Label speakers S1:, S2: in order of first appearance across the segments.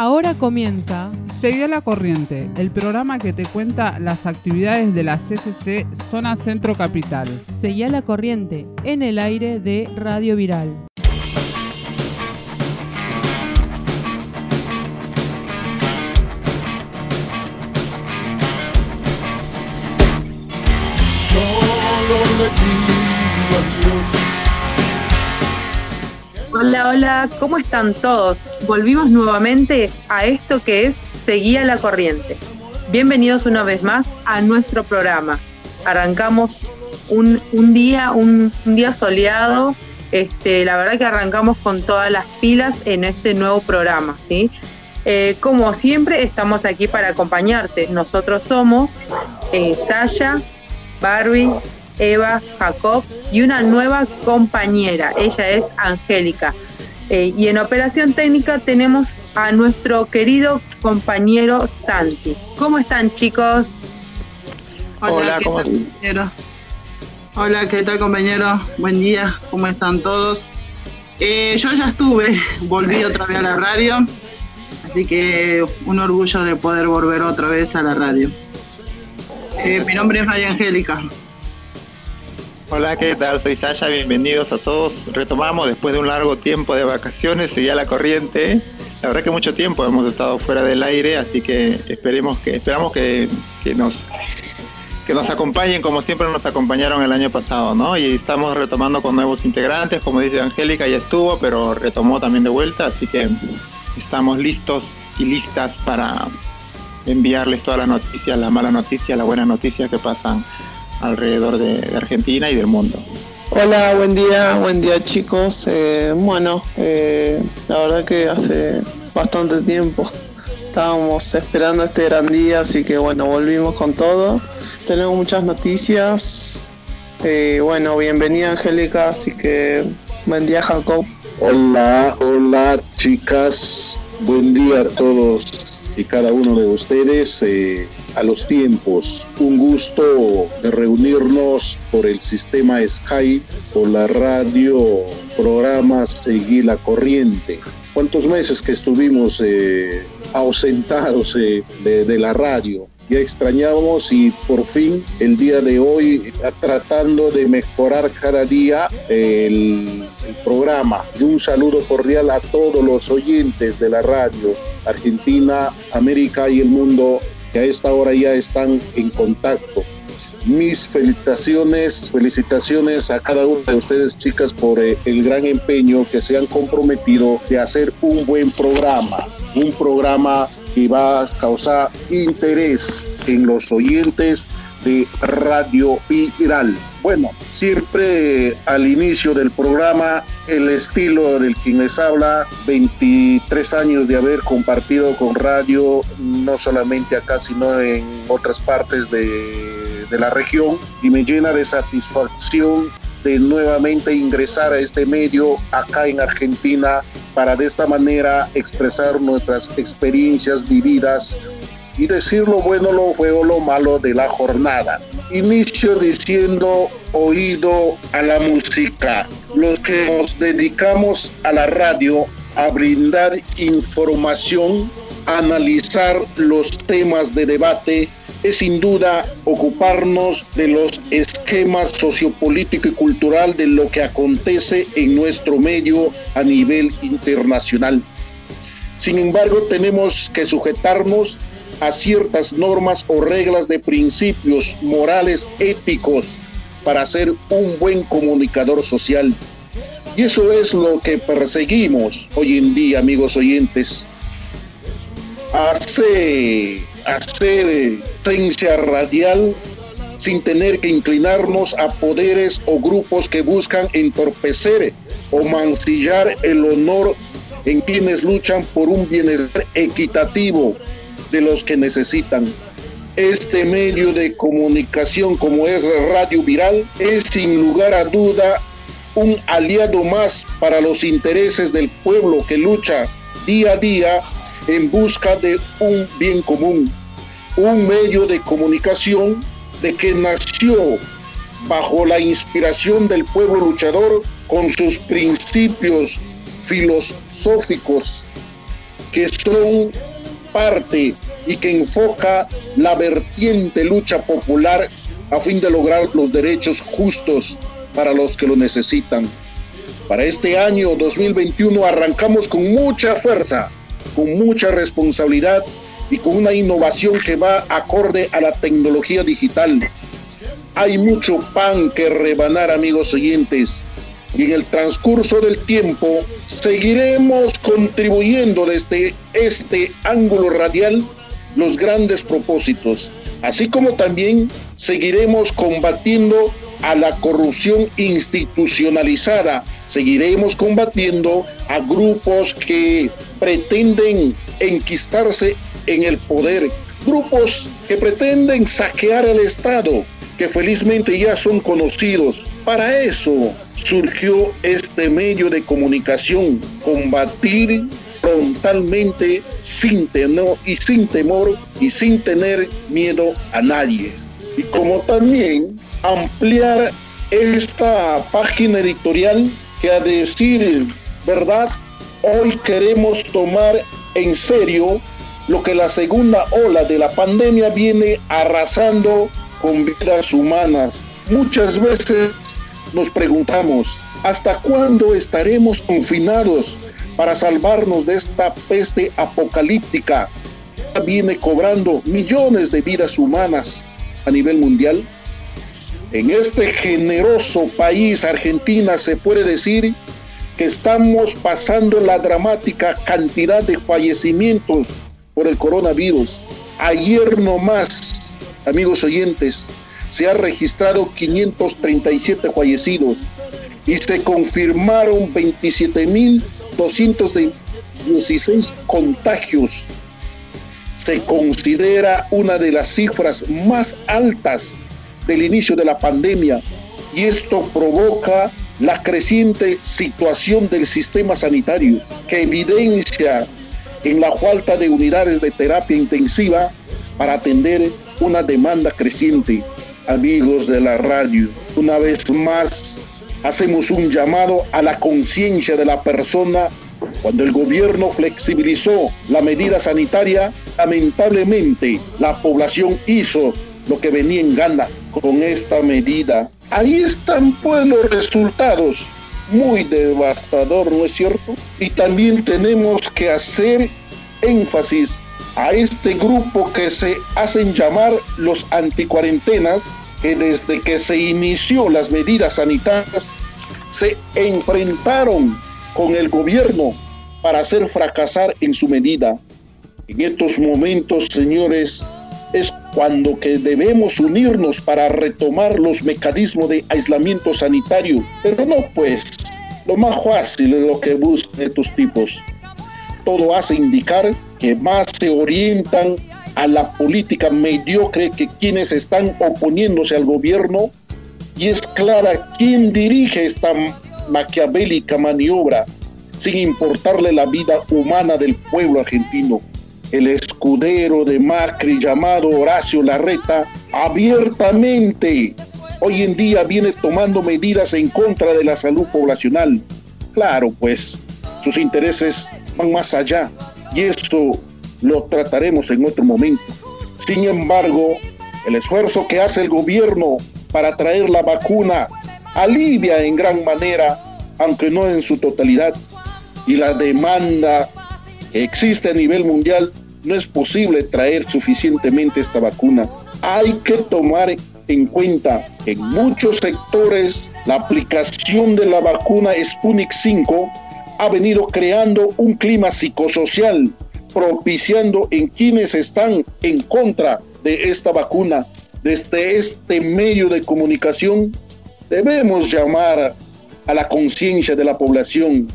S1: Ahora comienza
S2: Seguí a la corriente, el programa que te cuenta las actividades de la CCC Zona Centro Capital.
S1: Seguí a la corriente en el aire de Radio Viral.
S3: Hola, hola, ¿cómo están todos? Volvimos nuevamente a esto que es Seguía la Corriente. Bienvenidos una vez más a nuestro programa. Arrancamos un, día, un, día soleado. Este, la verdad que arrancamos con todas las pilas en este nuevo programa, ¿sí? Eh, como siempre, estamos aquí para acompañarte. Nosotros somos eh, Sasha, Barbie, Eva, Jacob y una nueva compañera. Ella es Angélica. Eh, y en operación técnica tenemos a nuestro querido compañero Santi. ¿Cómo están chicos?
S4: Hola, ¿qué tal, compañero? Hola, ¿qué tal compañero? Buen día, ¿cómo están todos? Eh, yo ya estuve, volví otra vez a la radio, así que un orgullo de poder volver otra vez a la radio. Eh, mi nombre es María Angélica.
S5: Hola, ¿qué tal? Soy Sasha, bienvenidos a todos. Retomamos después de un largo tiempo de vacaciones, seguía la corriente. La verdad que mucho tiempo hemos estado fuera del aire, así que esperemos que esperamos que, nos que nos acompañen como siempre nos acompañaron el año pasado, ¿no? Y estamos retomando con nuevos integrantes, como dice Angélica, ya estuvo, pero retomó también de vuelta, así que estamos listos y listas para enviarles todas las noticias, las malas noticias, las buenas noticias que pasan alrededor de, Argentina y del mundo.
S4: Hola, buen día, buen día chicos. Eh, bueno, eh, la verdad que hace bastante tiempo estábamos esperando este gran día, así que bueno, volvimos con todo. Tenemos muchas noticias. Eh, bueno, bienvenida Angélica, así que buen día Jacob.
S6: Hola, hola chicas, buen día a todos y cada uno de ustedes eh, a los tiempos. Un gusto de reunirnos por el sistema Skype, por la radio, programa Seguir la Corriente. ¿Cuántos meses que estuvimos eh, ausentados eh, de la radio? Ya extrañábamos y por fin el día de hoy tratando de mejorar cada día el, programa. Y un saludo cordial a todos los oyentes de la radio Argentina, América y el mundo que a esta hora ya están en contacto. Mis felicitaciones, felicitaciones a cada una de ustedes chicas por eh, el gran empeño que se han comprometido de hacer un buen programa, un programa y va a causar interés en los oyentes de Radio Viral. Bueno, siempre al inicio del programa, el estilo del quien les habla, 23 años de haber compartido con radio, no solamente acá, sino en otras partes de, de la región, y me llena de satisfacción de nuevamente ingresar a este medio acá en Argentina para de esta manera expresar nuestras experiencias vividas y decir lo bueno, lo feo, lo malo de la jornada. Inicio diciendo oído a la música. Los que nos dedicamos a la radio a brindar información, analizar los temas de debate, es sin duda ocuparnos de los esquemas sociopolítico y cultural de lo que acontece en nuestro medio a nivel internacional. Sin embargo, tenemos que sujetarnos a ciertas normas o reglas de principios morales éticos para ser un buen comunicador social. Y eso es lo que perseguimos hoy en día, amigos oyentes. Hacer, hacer radial sin tener que inclinarnos a poderes o grupos que buscan entorpecer o mancillar el honor en quienes luchan por un bienestar equitativo de los que necesitan. Este medio de comunicación como es Radio Viral es sin lugar a duda un aliado más para los intereses del pueblo que lucha día a día en busca de un bien común. Un medio de comunicación de que nació bajo la inspiración del pueblo luchador con sus principios filosóficos que son parte y que enfoca la vertiente lucha popular a fin de lograr los derechos justos para los que lo necesitan. Para este año 2021 arrancamos con mucha fuerza, con mucha responsabilidad y con una innovación que va acorde a la tecnología digital. Hay mucho pan que rebanar, amigos oyentes, y en el transcurso del tiempo seguiremos contribuyendo desde este ángulo radial los grandes propósitos, así como también seguiremos combatiendo a la corrupción institucionalizada, seguiremos combatiendo a grupos que pretenden enquistarse en el poder, grupos que pretenden saquear el Estado, que felizmente ya son conocidos. Para eso surgió este medio de comunicación, combatir frontalmente sin temor y sin temor y sin tener miedo a nadie. Y como también ampliar esta página editorial que a decir verdad, hoy queremos tomar en serio lo que la segunda ola de la pandemia viene arrasando con vidas humanas. Muchas veces nos preguntamos, ¿hasta cuándo estaremos confinados para salvarnos de esta peste apocalíptica? Viene cobrando millones de vidas humanas a nivel mundial. En este generoso país, Argentina, se puede decir que estamos pasando la dramática cantidad de fallecimientos por el coronavirus. Ayer nomás, amigos oyentes, se ha registrado 537 fallecidos y se confirmaron 27.216 contagios. Se considera una de las cifras más altas del inicio de la pandemia y esto provoca la creciente situación del sistema sanitario que evidencia en la falta de unidades de terapia intensiva para atender una demanda creciente. Amigos de la radio, una vez más hacemos un llamado a la conciencia de la persona. Cuando el gobierno flexibilizó la medida sanitaria, lamentablemente la población hizo lo que venía en gana con esta medida. Ahí están pues los resultados. Muy devastador, ¿no es cierto? Y también tenemos que hacer énfasis a este grupo que se hacen llamar los anticuarentenas, que desde que se inició las medidas sanitarias se enfrentaron con el gobierno para hacer fracasar en su medida. En estos momentos, señores, es cuando que debemos unirnos para retomar los mecanismos de aislamiento sanitario. Pero no pues, lo más fácil es lo que buscan estos tipos. Todo hace indicar que más se orientan a la política mediocre que quienes están oponiéndose al gobierno y es clara quién dirige esta maquiavélica maniobra sin importarle la vida humana del pueblo argentino el escudero de Macri llamado Horacio Larreta, abiertamente hoy en día viene tomando medidas en contra de la salud poblacional. Claro, pues sus intereses van más allá y eso lo trataremos en otro momento. Sin embargo, el esfuerzo que hace el gobierno para traer la vacuna alivia en gran manera, aunque no en su totalidad, y la demanda existe a nivel mundial, no es posible traer suficientemente esta vacuna. Hay que tomar en cuenta en muchos sectores la aplicación de la vacuna Sputnik 5 ha venido creando un clima psicosocial, propiciando en quienes están en contra de esta vacuna. Desde este medio de comunicación debemos llamar a la conciencia de la población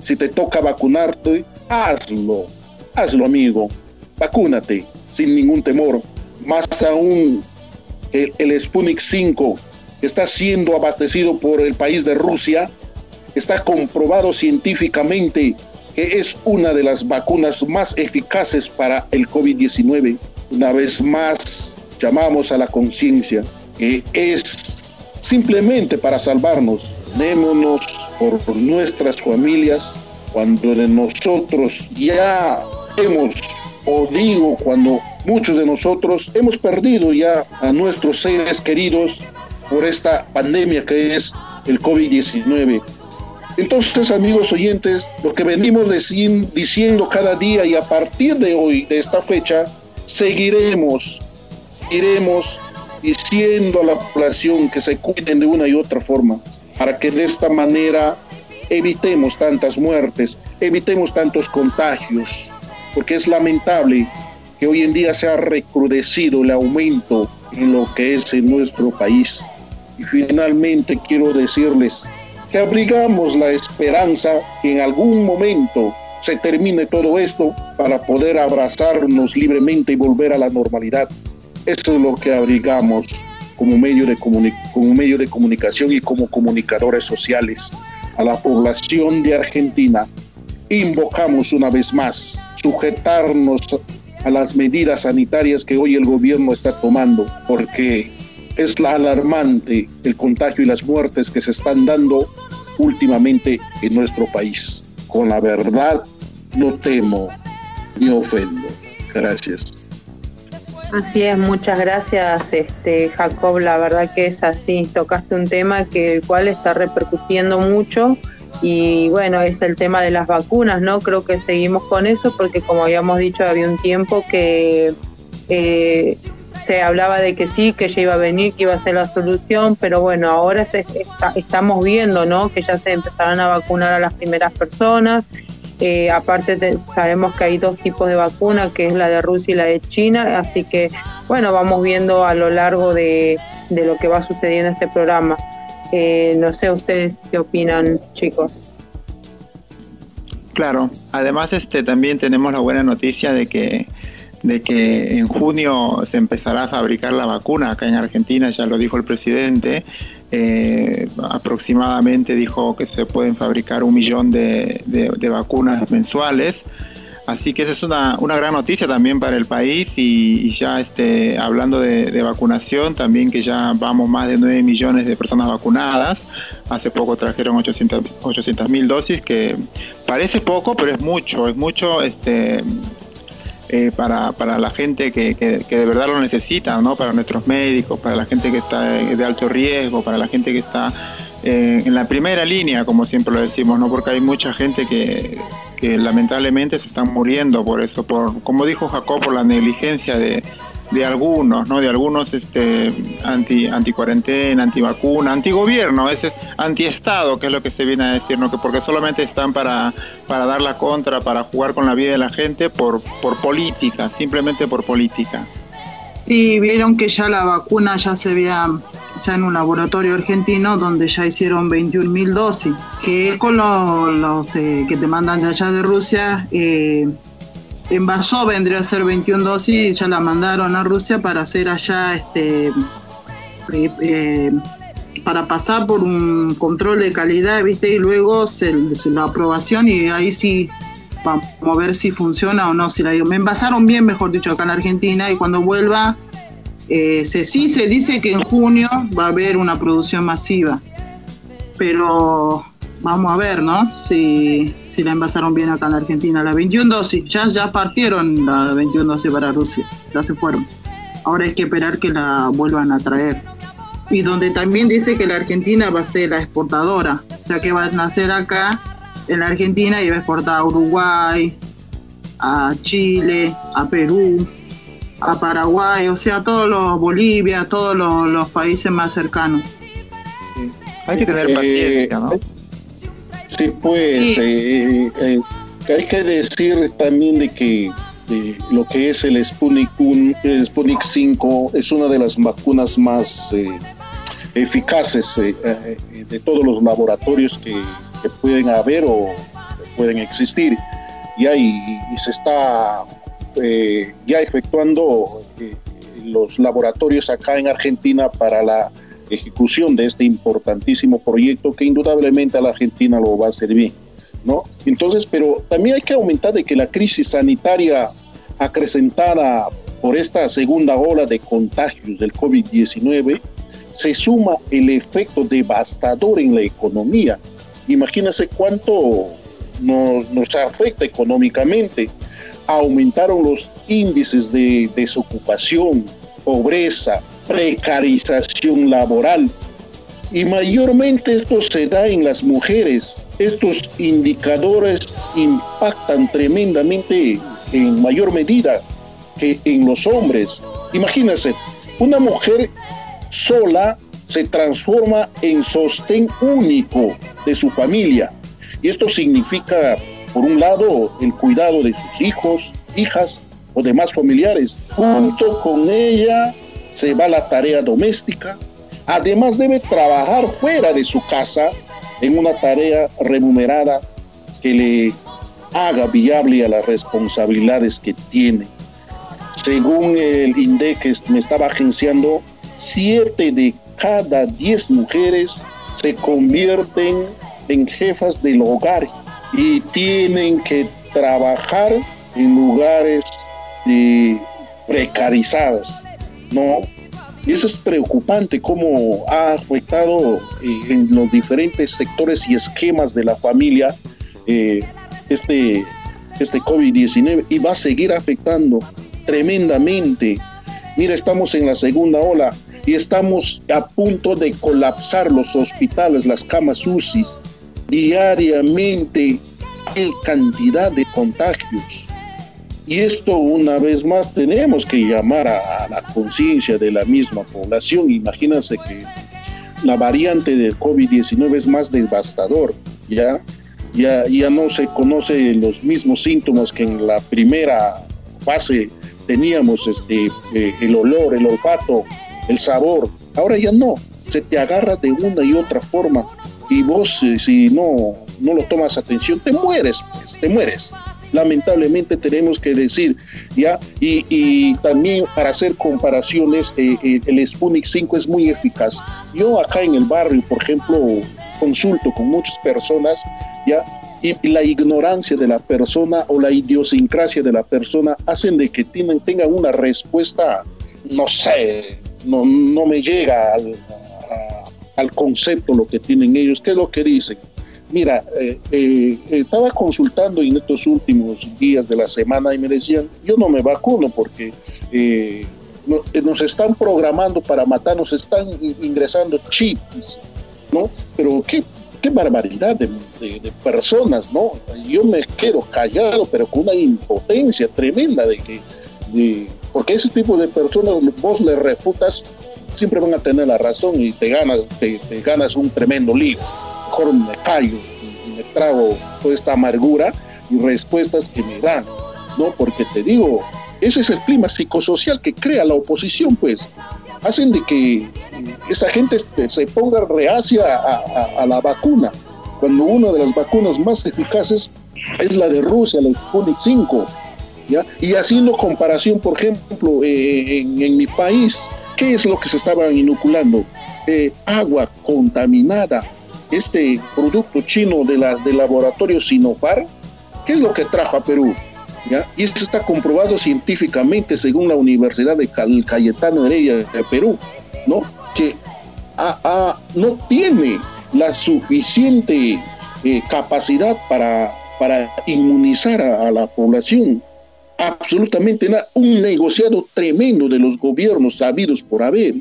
S6: si te toca vacunarte, hazlo, hazlo amigo, vacúnate sin ningún temor. Más aún, el, el Sputnik 5 está siendo abastecido por el país de Rusia, está comprobado científicamente que es una de las vacunas más eficaces para el COVID-19. Una vez más, llamamos a la conciencia que es simplemente para salvarnos. Démonos por nuestras familias cuando de nosotros ya vemos o digo cuando muchos de nosotros hemos perdido ya a nuestros seres queridos por esta pandemia que es el COVID-19. Entonces, amigos oyentes, lo que venimos diciendo cada día y a partir de hoy, de esta fecha, seguiremos, iremos diciendo a la población que se cuiden de una y otra forma, para que de esta manera evitemos tantas muertes, evitemos tantos contagios, porque es lamentable que hoy en día se ha recrudecido el aumento en lo que es en nuestro país. Y finalmente quiero decirles que abrigamos la esperanza que en algún momento se termine todo esto para poder abrazarnos libremente y volver a la normalidad. Eso es lo que abrigamos como medio de, como medio de comunicación y como comunicadores sociales a la población de Argentina. Invocamos una vez más sujetarnos a las medidas sanitarias que hoy el gobierno está tomando, porque es la alarmante el contagio y las muertes que se están dando últimamente en nuestro país. Con la verdad no temo ni ofendo. Gracias.
S3: Así es, muchas gracias, este Jacob. La verdad que es así. Tocaste un tema que el cual está repercutiendo mucho y bueno, es el tema de las vacunas, ¿no? Creo que seguimos con eso porque como habíamos dicho, había un tiempo que eh, se hablaba de que sí, que ya iba a venir, que iba a ser la solución, pero bueno, ahora se estamos viendo, ¿no? Que ya se empezarán a vacunar a las primeras personas. Eh, aparte sabemos que hay dos tipos de vacuna, que es la de Rusia y la de China, así que bueno, vamos viendo a lo largo de, de lo que va sucediendo en este programa. Eh, no sé ustedes qué opinan, chicos.
S5: Claro, además este también tenemos la buena noticia de que de que en junio se empezará a fabricar la vacuna acá en Argentina, ya lo dijo el presidente, eh, aproximadamente dijo que se pueden fabricar un millón de, de vacunas mensuales Así que esa es una, una gran noticia también para el país y, ya este, hablando de, vacunación, también que ya vamos más de 9 millones de personas vacunadas. Hace poco trajeron 800 mil dosis, que parece poco, pero es mucho, es mucho este, eh, para, para la gente que, que, de verdad lo necesita, ¿no? para nuestros médicos, para la gente que está de alto riesgo, para la gente que está eh, en la primera línea, como siempre lo decimos, ¿no? porque hay mucha gente que que lamentablemente se están muriendo por eso, por como dijo Jacob, por la negligencia de, de algunos, ¿no? De algunos este anti anti cuarentena, anti vacuna, anti gobierno, ese es anti estado, que es lo que se viene a decir, ¿no? Que porque solamente están para para dar la contra, para jugar con la vida de la gente por por política, simplemente por política.
S7: Sí, vieron que ya la vacuna ya se había ya en un laboratorio argentino donde ya hicieron 21.000 dosis, que con los, que te mandan de allá de Rusia. Eh, envasó vendría a ser 21 dosis y ya la mandaron a Rusia para hacer allá este eh, eh, para pasar por un control de calidad, ¿viste? Y luego se, la aprobación y ahí sí vamos a ver si funciona o no. Si la, me envasaron bien, mejor dicho, acá en Argentina y cuando vuelva eh, se, sí se dice que en junio va a haber una producción masiva, pero vamos a ver, ¿no? Si, si la envasaron bien acá en la Argentina. La 21 dosis, ya, ya partieron la 21 dosis para Rusia, ya se fueron. Ahora hay que esperar que la vuelvan a traer. Y donde también dice que la Argentina va a ser la exportadora, o sea que va a nacer acá en la Argentina y va a exportar a Uruguay, a Chile, a Perú, a Paraguay, o sea, todos los Bolivia, todos los, países más cercanos.
S5: Hay que tener paciencia, ¿no?
S6: Sí, pues eh, eh, hay que decir también de que lo que es el Sputnik, el Sputnik 5 es una de las vacunas más eh, eficaces de todos los laboratorios que, pueden haber o pueden existir. Y, ahí, y se está eh, ya efectuando eh, los laboratorios acá en Argentina para la ejecución de este importantísimo proyecto que indudablemente a la Argentina lo va a servir, ¿no? Entonces, pero también hay que aumentar de que la crisis sanitaria acrecentada por esta segunda ola de contagios del COVID-19 se suma el efecto devastador en la economía. Imagínense cuánto nos, nos afecta económicamente aumentaron los índices de desocupación, pobreza, precarización laboral. Y mayormente esto se da en las mujeres. Estos indicadores impactan tremendamente en mayor medida que en los hombres. Imagínense, una mujer sola se transforma en sostén único de su familia. Y esto significa, por un lado, el cuidado de sus hijos, hijas o demás familiares. Junto con ella se va la tarea doméstica. Además debe trabajar fuera de su casa en una tarea remunerada que le haga viable a las responsabilidades que tiene. Según el INDEC que me estaba agenciando, siete de cada diez mujeres se convierten en jefas del hogar y tienen que trabajar en lugares de precarizados, ¿no? Y eso es preocupante cómo ha afectado eh, en los diferentes sectores y esquemas de la familia eh, este, este COVID-19 y va a seguir afectando tremendamente. Mira, estamos en la segunda ola y estamos a punto de colapsar los hospitales, las camas UCI. Diariamente hay cantidad de contagios. Y esto una vez más tenemos que llamar a, la conciencia de la misma población. Imagínense que la variante del COVID-19 es más devastador, ¿ya? Ya, ya no se conocen los mismos síntomas que en la primera fase teníamos, este, eh, el olor, el olfato, el sabor. Ahora ya no, se te agarra de una y otra forma y vos eh, si no, no lo tomas atención, te mueres, pues, te mueres. Lamentablemente tenemos que decir, ¿ya? Y, también para hacer comparaciones, eh, eh, el Sputnik 5 es muy eficaz. Yo acá en el barrio, por ejemplo, consulto con muchas personas, ¿ya? Y, la ignorancia de la persona o la idiosincrasia de la persona hacen de que tengan una respuesta, no sé, no, no me llega al, al concepto lo que tienen ellos. ¿Qué es lo que dicen? Mira, eh, eh, estaba consultando en estos últimos días de la semana y me decían, yo no me vacuno porque eh, nos están programando para matarnos, están ingresando chips, ¿no? Pero qué, qué barbaridad de, personas, ¿no? Yo me quedo callado, pero con una impotencia tremenda de que, porque ese tipo de personas vos le refutas, siempre van a tener la razón y te ganas, te, ganas un tremendo lío. Mejor me callo y, me trago toda esta amargura y respuestas que me dan, ¿no? Porque te digo, ese es el clima psicosocial que crea la oposición, pues. Hacen de que esa gente se ponga reacia a, la vacuna, cuando una de las vacunas más eficaces es la de Rusia, la Sputnik 5. ¿ya? Y haciendo comparación, por ejemplo, eh, en, en, mi país, ¿qué es lo que se estaban inoculando? Eh, agua contaminada, este producto chino de la, del laboratorio Sinopar, ¿qué es lo que trajo a Perú? Y eso está comprobado científicamente según la Universidad de Cayetano Heredia de Perú, ¿no? Que no tiene la suficiente eh, capacidad para, para inmunizar a, la población. Absolutamente nada. Un negociado tremendo de los gobiernos sabidos por haber.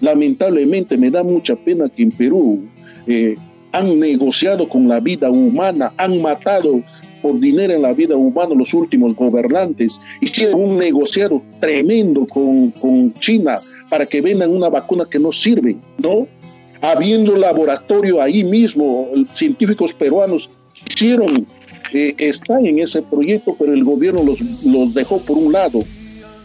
S6: Lamentablemente me da mucha pena que en Perú eh, han negociado con la vida humana, han matado por dinero en la vida humana los últimos gobernantes, hicieron un negociado tremendo con, con China para que vendan una vacuna que no sirve, ¿no? Habiendo laboratorio ahí mismo, científicos peruanos hicieron, eh, están en ese proyecto, pero el gobierno los, los dejó por un lado,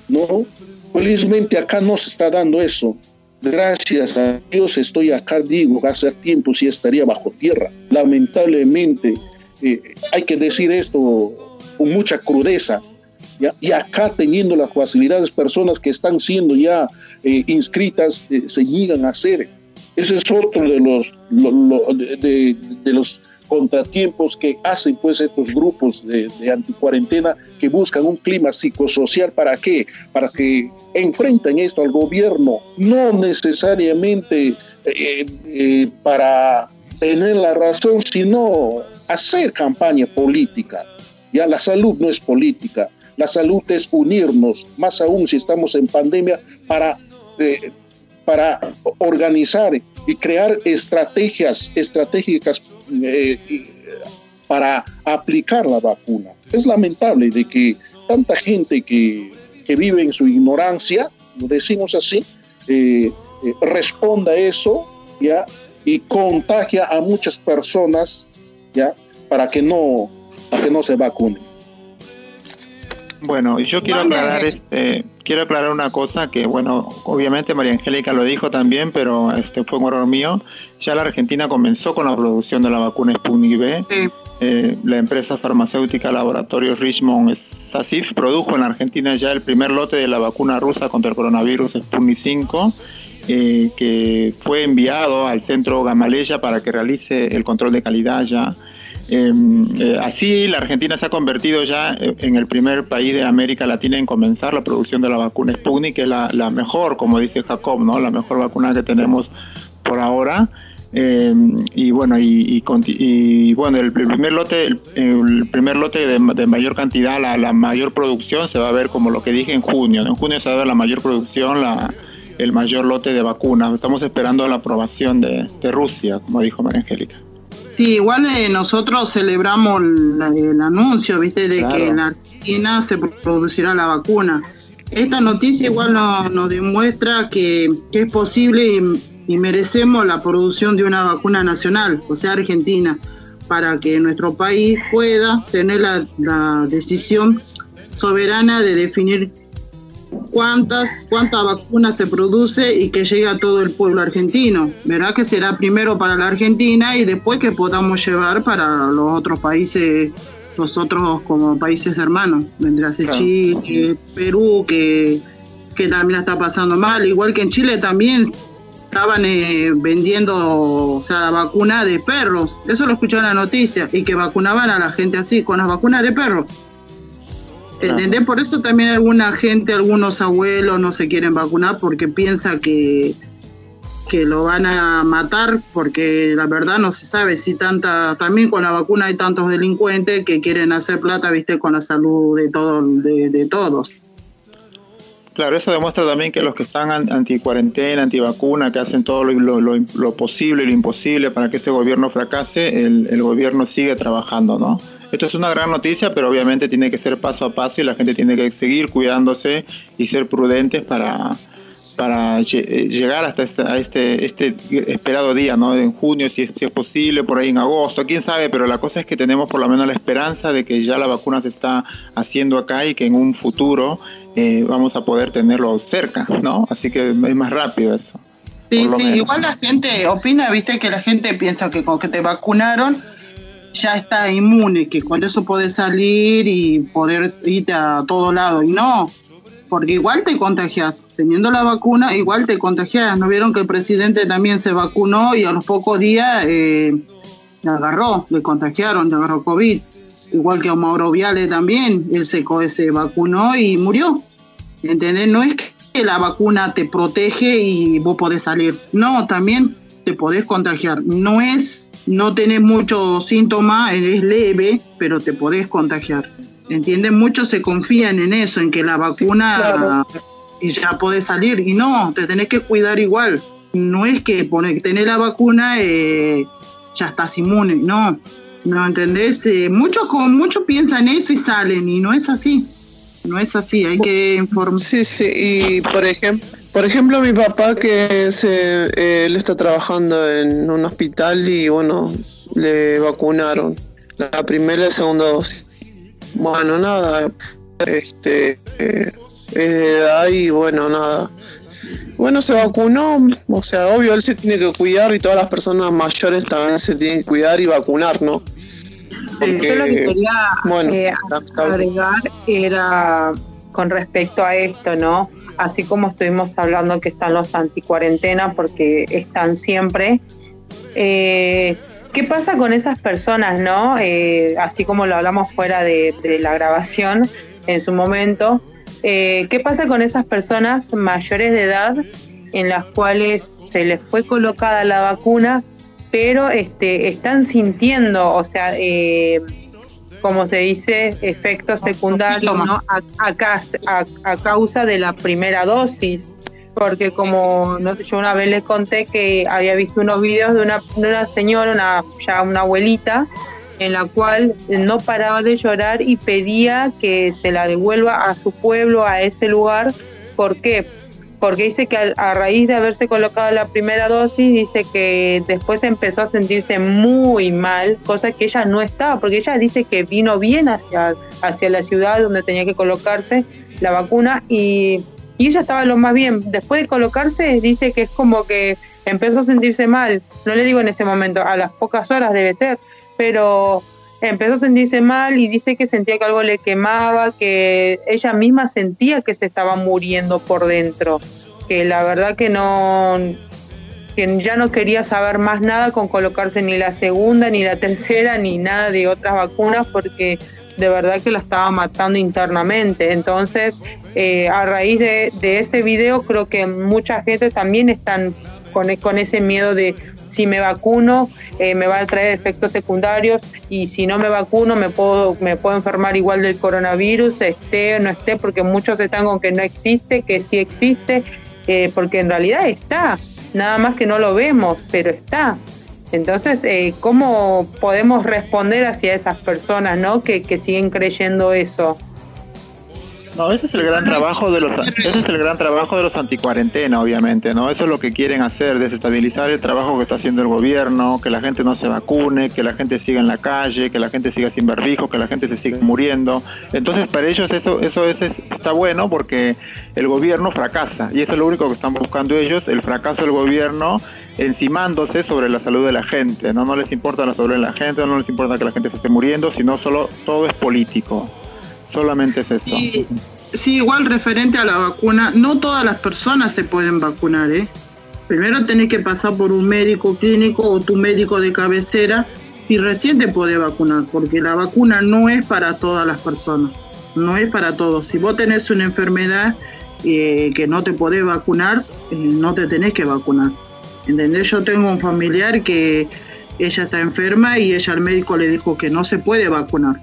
S6: ¿no? Felizmente acá no se está dando eso. Gracias a Dios estoy acá, digo, hace tiempo sí estaría bajo tierra. Lamentablemente, eh, hay que decir esto con mucha crudeza. Y acá teniendo las facilidades, personas que están siendo ya eh, inscritas eh, se niegan a hacer. Ese es otro de los, de, los contratiempos que hacen pues estos grupos de, de anticuarentena que buscan un clima psicosocial para qué? Para que enfrenten esto al gobierno, no necesariamente para tener la razón, sino hacer campaña política. Ya la salud no es política, La salud es unirnos, más aún si estamos en pandemia, para, eh, para organizar y crear estrategias estratégicas eh, para aplicar la vacuna. Es lamentable de que tanta gente que, que vive en su ignorancia, lo decimos así, eh, responda a eso ¿ya? y contagia a muchas personas ¿ya? para que no, para que no se vacunen.
S5: Bueno, yo quiero aclarar este, quiero aclarar una cosa que bueno, obviamente María Angélica lo dijo también, pero este fue un error mío. Ya la Argentina comenzó con la producción de la vacuna Sputnik V. Eh, la empresa farmacéutica Laboratorio Richmond SASIF produjo en la Argentina ya el primer lote de la vacuna rusa contra el coronavirus Sputnik 5. Eh, que fue enviado al centro Gamaleya para que realice el control de calidad ya Em, eh, así, la Argentina se ha convertido ya en el primer país de América Latina en comenzar la producción de la vacuna Sputnik, que es la, mejor, como dice Jacob, ¿no? la mejor vacuna que tenemos por ahora. Em, y bueno y, bueno el primer lote el, primer lote de, mayor cantidad la, mayor producción se va a ver como lo que dije en junio en junio se va a ver la mayor producción la, el mayor lote de vacunas estamos esperando la aprobación de, de Rusia como dijo María Angélica
S7: Sí, igual eh, nosotros celebramos el anuncio, viste, de que en Argentina se producirá la vacuna. Esta noticia igual nos, demuestra que, es posible y, merecemos la producción de una vacuna nacional, o sea, Argentina, para que nuestro país pueda tener la, la decisión soberana de definir cuántas, cuántas vacunas se produce y que llegue a todo el pueblo argentino. Verá que será primero para la Argentina y después que podamos llevar para los otros países, nosotros como países hermanos. Vendrá a ser Chile, Perú, que, que también está pasando mal, igual que en Chile también estaban eh, vendiendo o sea, la vacuna de perros. Eso lo escuché en la noticia. Y que vacunaban a la gente así, con las vacunas de perros. ¿Entendés? Por eso también alguna gente, algunos abuelos no se quieren vacunar porque piensa que, que lo van a matar, porque la verdad no se sabe si tanta, también con la vacuna hay tantos delincuentes que quieren hacer plata, viste, con la salud de, todo, de, todos.
S5: Claro, eso demuestra también que los que están anti-cuarentena, anti-vacuna, que hacen todo lo, lo, posible y lo imposible para que este gobierno fracase, el, el gobierno sigue trabajando, ¿no? Esto es una gran noticia, pero obviamente tiene que ser paso a paso y la gente tiene que seguir cuidándose y ser prudentes para, para eh, llegar hasta este, este, este esperado día, ¿no? En junio, si es, si es posible, por ahí en agosto, quién sabe, pero la cosa es que tenemos por lo menos la esperanza de que ya la vacuna se está haciendo acá y que en un futuro eh, vamos a poder tenerlo cerca, ¿no? Así que es más rápido eso.
S7: Sí, sí, igual la gente opina, viste, que la gente piensa que con que te vacunaron ya está inmune, que con eso puedes salir y poder irte a todo lado. Y no, porque igual te contagias. Teniendo la vacuna, igual te contagias. ¿No vieron que el presidente también se vacunó y a los pocos días eh, le agarró, le contagiaron, le agarró COVID? Igual que a Mauro Viale también, él se, se vacunó y murió. ¿Entendés? No es que la vacuna te protege y vos podés salir. No, también te podés contagiar. No es no tenés muchos síntomas, es leve, pero te podés contagiar. ¿Entienden? Muchos se confían en eso, en que la vacuna y ya podés salir. Y no, te tenés que cuidar igual. No es que poner, tener la vacuna eh, ya estás inmune, no. ¿No entendés? Eh, muchos mucho piensan eso y salen, y no es así. No es así, hay que informar.
S4: Sí, sí, y por ejemplo, por ejemplo, mi papá que se, eh, él está trabajando en un hospital y bueno, le vacunaron la primera y la segunda dosis. Bueno, nada, este, eh, es de edad y bueno, nada. Bueno, se vacunó, o sea, obvio, él se tiene que cuidar y todas las personas mayores también se tienen que cuidar y vacunar, ¿no?
S3: yo lo que quería eh, agregar era con respecto a esto, ¿no? Así como estuvimos hablando que están los anticuarentena, porque están siempre. Eh, ¿Qué pasa con esas personas, no? Eh, así como lo hablamos fuera de, la grabación en su momento. Eh, ¿Qué pasa con esas personas mayores de edad en las cuales se les fue colocada la vacuna, pero este, están sintiendo, o sea, como se dice, efectos secundarios ¿no? a, a, causa de la primera dosis. Porque como yo una vez les conté que había visto unos videos de una, de una señora, una, ya una abuelita, en la cual no paraba de llorar y pedía que se la devuelva a su pueblo, a ese lugar. ¿Por qué? Porque dice que a, raíz de haberse colocado la primera dosis, dice que después empezó a sentirse muy mal, cosa que ella no estaba, porque ella dice que vino bien hacia, hacia la ciudad donde tenía que colocarse la vacuna y, y ella estaba lo más bien. Después de colocarse, dice que es como que empezó a sentirse mal. No le digo en ese momento, a las pocas horas debe ser pero empezó a sentirse mal y dice que sentía que algo le quemaba, que ella misma sentía que se estaba muriendo por dentro, que la verdad que no que ya no quería saber más nada con colocarse ni la segunda, ni la tercera, ni nada de otras vacunas, porque de verdad que la estaba matando internamente. Entonces, eh, a raíz de, ese video, creo que mucha gente también están con, con ese miedo de si me vacuno eh, me va a traer efectos secundarios y si no me vacuno me puedo, me puedo enfermar igual del coronavirus, esté o no esté, porque muchos están con que no existe, que sí existe, eh, porque en realidad está, nada más que no lo vemos, pero está. Entonces, eh, ¿cómo podemos responder hacia esas personas ¿no? que, que siguen creyendo eso?
S5: No, ese es el gran trabajo de los ese es el gran trabajo de los anticuarentena, obviamente, ¿no? Eso es lo que quieren hacer, desestabilizar el trabajo que está haciendo el gobierno, que la gente no se vacune, que la gente siga en la calle, que la gente siga sin barbijo, que la gente se siga muriendo. Entonces, para ellos eso eso es, está bueno porque el gobierno fracasa y eso es lo único que están buscando ellos, el fracaso del gobierno encimándose sobre la salud de la gente, ¿no? No les importa la salud de la gente, no les importa que la gente se esté muriendo, sino solo todo es político. Solamente es eso.
S7: Sí, igual referente a la vacuna, no todas las personas se pueden vacunar, ¿eh? Primero tenés que pasar por un médico clínico o tu médico de cabecera y recién te podés vacunar, porque la vacuna no es para todas las personas, no es para todos. Si vos tenés una enfermedad eh, que no te podés vacunar, eh, no te tenés que vacunar. ¿Entendés? Yo tengo un familiar que ella está enferma y ella al médico le dijo que no se puede vacunar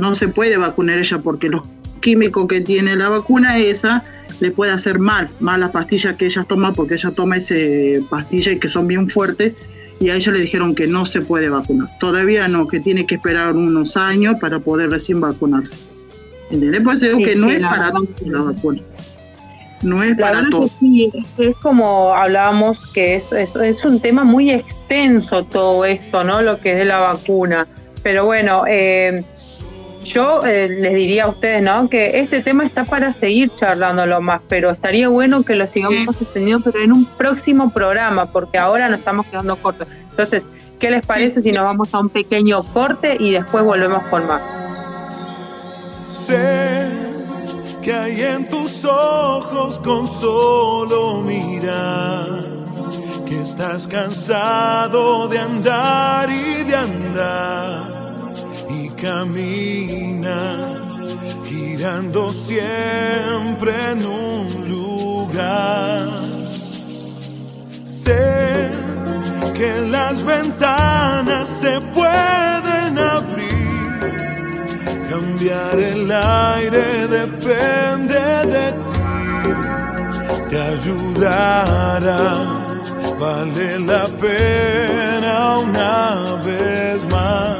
S7: no se puede vacunar ella porque los químicos que tiene la vacuna esa le puede hacer mal, mal las pastillas que ella toma porque ella toma ese pastillas que son bien fuertes y a ella le dijeron que no se puede vacunar. Todavía no, que tiene que esperar unos años para poder recién vacunarse. ¿Entendés? Pues digo que no es para todos la vacuna. No es para todos.
S3: Sí, es como hablábamos que es, es, es, un tema muy extenso todo esto, ¿no? Lo que es de la vacuna. Pero bueno, eh, yo eh, les diría a ustedes, ¿no? Que este tema está para seguir charlándolo más, pero estaría bueno que lo sigamos sosteniendo, pero en un próximo programa, porque ahora nos estamos quedando cortos. Entonces, ¿qué les parece si nos vamos a un pequeño corte y después volvemos con más?
S8: Sé que hay en tus ojos con solo mirar que estás cansado de andar y de andar camina, girando siempre en un lugar. Sé que las ventanas se pueden abrir, cambiar el aire depende de ti, te ayudará. Vale la pena una vez más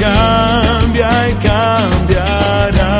S3: cambia y cambiará.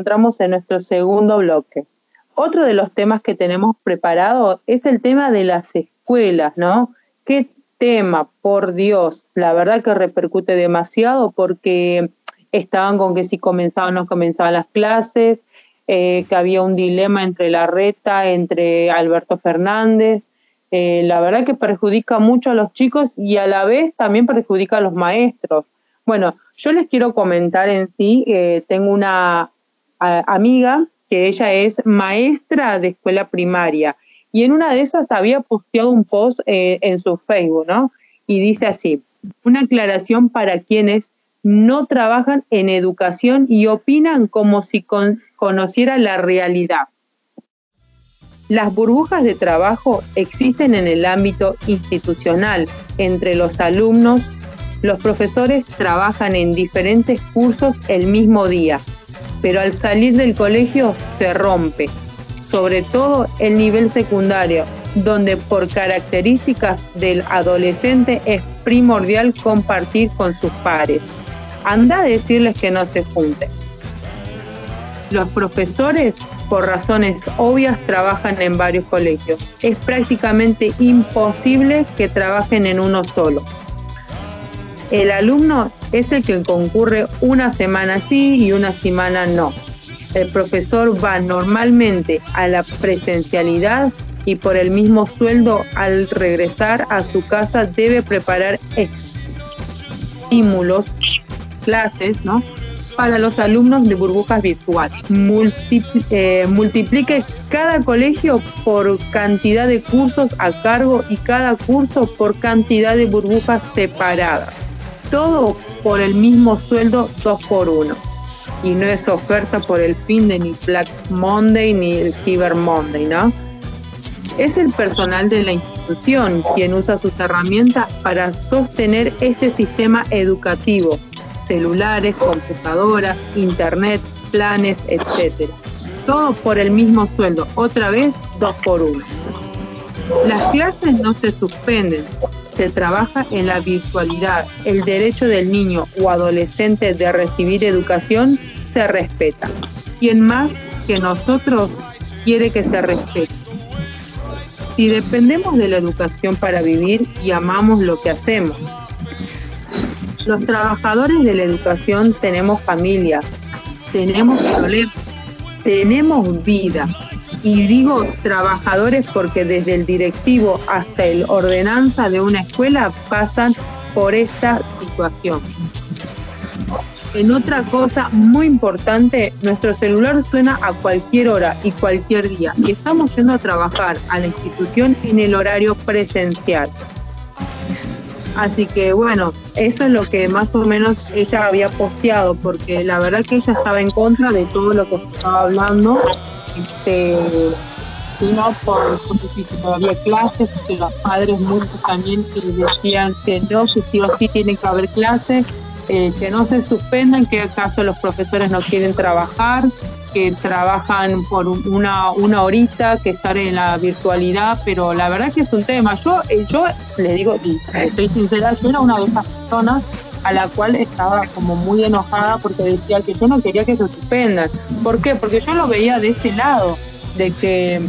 S3: Encontramos en nuestro segundo bloque. Otro de los temas que tenemos preparado es el tema de las escuelas, ¿no? ¿Qué tema, por Dios? La verdad que repercute demasiado porque estaban con que si comenzaban o no comenzaban las clases, eh, que había un dilema entre la reta, entre Alberto Fernández, eh, la verdad que perjudica mucho a los chicos y a la vez también perjudica a los maestros. Bueno, yo les quiero comentar en sí, eh, tengo una amiga que ella es maestra de escuela primaria y en una de esas había posteado un post eh, en su Facebook, ¿no? Y dice así, una aclaración para quienes no trabajan en educación y opinan como si conocieran la realidad. Las burbujas de trabajo existen en el ámbito institucional. Entre los alumnos, los profesores trabajan en diferentes cursos el mismo día, pero al salir del colegio se rompe, sobre todo el nivel secundario, donde por características del adolescente es primordial compartir con sus pares. Anda a decirles que no se junten. Los profesores por razones obvias trabajan en varios colegios. Es prácticamente imposible que trabajen en uno solo. El alumno es el que concurre una semana sí y una semana no. El profesor va normalmente a la presencialidad y por el mismo sueldo al regresar a su casa debe preparar estímulos, clases, ¿no? para los alumnos de burbujas virtuales. Eh, multiplique cada colegio por cantidad de cursos a cargo y cada curso por cantidad de burbujas separadas. Todo por el mismo sueldo 2 por 1 y no es oferta por el fin de ni Black Monday ni el Cyber Monday, ¿no? Es el personal de la institución quien usa sus herramientas para sostener este sistema educativo celulares, computadoras, internet, planes, etc. Todo por el mismo sueldo, otra vez dos por uno. Las clases no se suspenden, se trabaja en la virtualidad. El derecho del niño o adolescente de recibir educación se respeta. ¿Quién más que nosotros quiere que se respete? Si dependemos de la educación para vivir y amamos lo que hacemos, los trabajadores de la educación tenemos familia, tenemos problemas, tenemos vida. Y digo trabajadores porque desde el directivo hasta el ordenanza de una escuela pasan por esta situación. En otra cosa muy importante, nuestro celular suena a cualquier hora y cualquier día y estamos yendo a trabajar a la institución en el horario presencial. Así que bueno, eso es lo que más o menos ella había posteado, porque la verdad que ella estaba en contra de todo lo que se estaba hablando. Este, no por, si todavía clases, que los padres muchos también decían que no, que sí o sí tienen que haber clases, eh, que no se suspendan, que acaso los profesores no quieren trabajar, que trabajan por una, una horita, que están en la virtualidad, pero la verdad que es un tema. Yo, eh, yo le digo, y estoy sincera, yo era una de esas personas a la cual estaba como muy enojada porque decía que yo no quería que se suspendan. ¿Por qué? Porque yo lo veía de ese lado, de que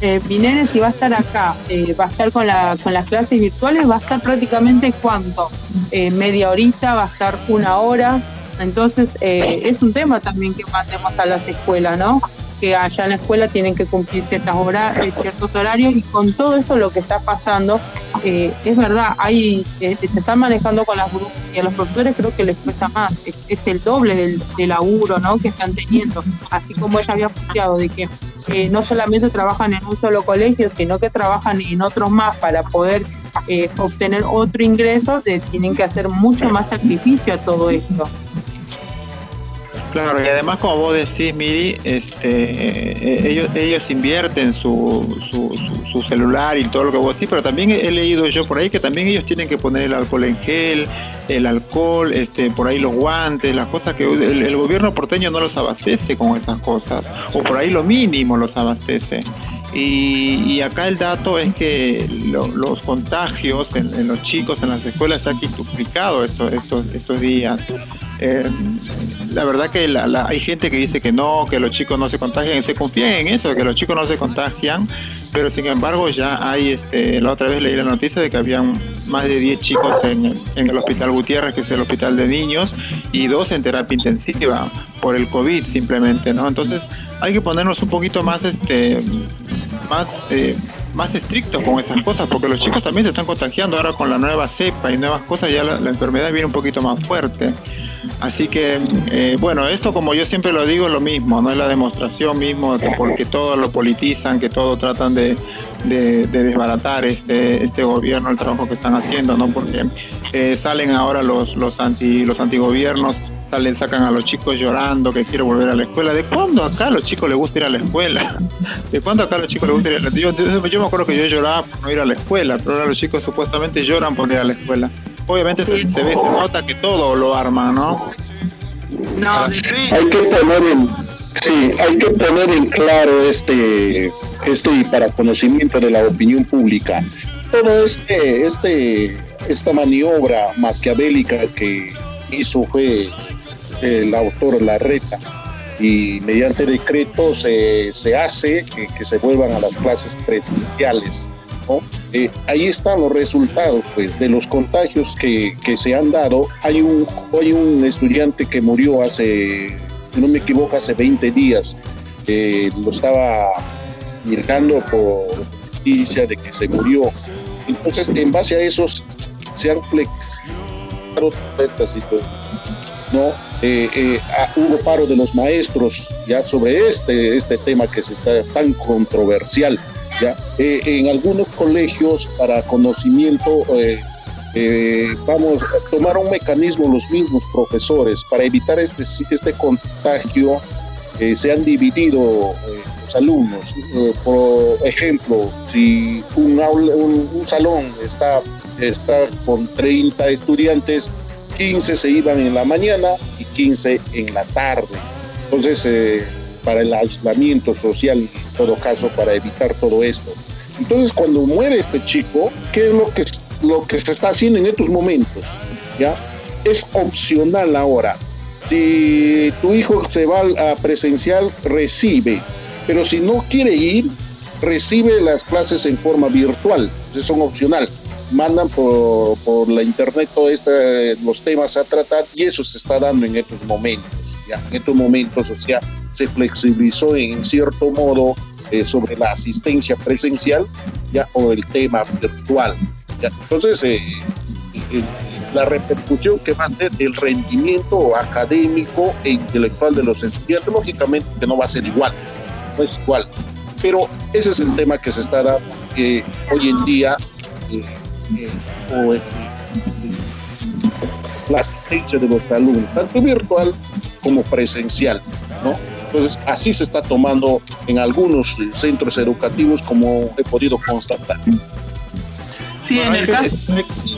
S3: eh, si va a estar acá, eh, va a estar con, la, con las clases virtuales, va a estar prácticamente cuánto, eh, media horita, va a estar una hora. Entonces eh, es un tema también que mandemos a las escuelas, ¿no? Que allá en la escuela tienen que cumplir ciertas horas, ciertos horarios y con todo esto lo que está pasando, es verdad, hay, se están manejando con las grupos y a los profesores creo que les cuesta más, es, el doble del, del laburo, ¿no? Que están teniendo, así como ella había anunciado de que no solamente trabajan en un solo colegio, sino que trabajan en otros más para poder eh, obtener otro ingreso, tienen que hacer mucho más sacrificio a todo esto.
S5: Claro, y además como vos decís, Miri, este, eh, ellos, ellos invierten su, su, celular y todo lo que vos decís, pero también he leído yo por ahí que también ellos tienen que poner el alcohol en gel, el alcohol, este, por ahí los guantes, las cosas que el, gobierno porteño no los abastece con esas cosas, o por ahí lo mínimo los abastece. Y, acá el dato es que los contagios en, los chicos en las escuelas se han quintuplicado estos, estos, estos días. Eh, la verdad que hay gente que dice que no, que los chicos no se contagian, se confían en eso, que los chicos no se contagian, pero sin embargo ya hay, este, la otra vez leí la noticia de que habían más de 10 chicos en, el Hospital Gutiérrez, que es el hospital de niños, y dos en terapia intensiva por el COVID simplemente, ¿no? Entonces hay que ponernos un poquito más, este, más... Eh, más estrictos con esas cosas, porque los chicos también se están contagiando ahora con la nueva cepa y nuevas cosas, ya la enfermedad viene un poquito más fuerte. Así que, eh, bueno, esto como yo siempre lo digo, es lo mismo, no es la demostración mismo, que porque todo lo politizan, que todo tratan de, desbaratar este, este gobierno, el trabajo que están haciendo, ¿no? Porque eh, salen ahora los, los, anti, los antigobiernos, salen, sacan a los chicos llorando que quiero volver a la escuela. ¿De cuándo acá a los chicos les gusta ir a la escuela? ¿De cuándo acá a los chicos les gusta ir a la escuela? Yo, yo me acuerdo que yo lloraba por no ir a la escuela, pero ahora los chicos supuestamente lloran por ir a la escuela obviamente se, ve, se nota que todo lo arman, ¿no?
S6: No, hay que poner en, sí, hay que poner en claro este, este para conocimiento de la opinión pública. Todo este, este, esta maniobra maquiavélica que hizo fue el autor Larreta y mediante decreto se, se hace que, que, se vuelvan a las clases presenciales. Eh, ahí están los resultados pues, de los contagios que, se han dado. Hay un, hay un estudiante que murió hace, si no me equivoco, hace 20 días. lo estaba mirando por noticia de que se murió. Entonces, en base a eso, se han flexibilizado ¿no? Eh, eh, hubo paro de los maestros ya sobre este, este tema que se está tan controversial eh, en algunos colegios para conocimiento eh, eh, vamos tomar un mecanismo los mismos profesores para evitar este, este contagio. se han dividido los alumnos. por ejemplo, si un, un, salón está, está con 30 estudiantes, 15 se iban en la mañana y 15 en la tarde. Entonces, para el aislamiento social, en todo caso, para evitar todo esto. Entonces, cuando muere este chico, ¿qué es lo que, lo que se está haciendo en estos momentos? ¿Ya? Es opcional ahora. Si tu hijo se va a presencial, recibe, pero si no quiere ir, recibe las clases en forma virtual, Eso son opcional. Mandan por, por la internet todos este, los temas a tratar y eso se está dando en estos momentos, ¿ya? En estos momentos, o sea, se flexibilizó en cierto modo eh, sobre la asistencia presencial ya o el tema virtual. Entonces, eh, la repercusión que va a tener el rendimiento académico e intelectual de los estudiantes, lógicamente que no va a ser igual, no es igual. Pero ese es el tema que se está dando hoy en día o, la asistencia de los alumnos, tanto virtual como presencial, ¿no? Entonces, así se está tomando en algunos centros educativos como he podido constatar.
S5: Sí, en el caso.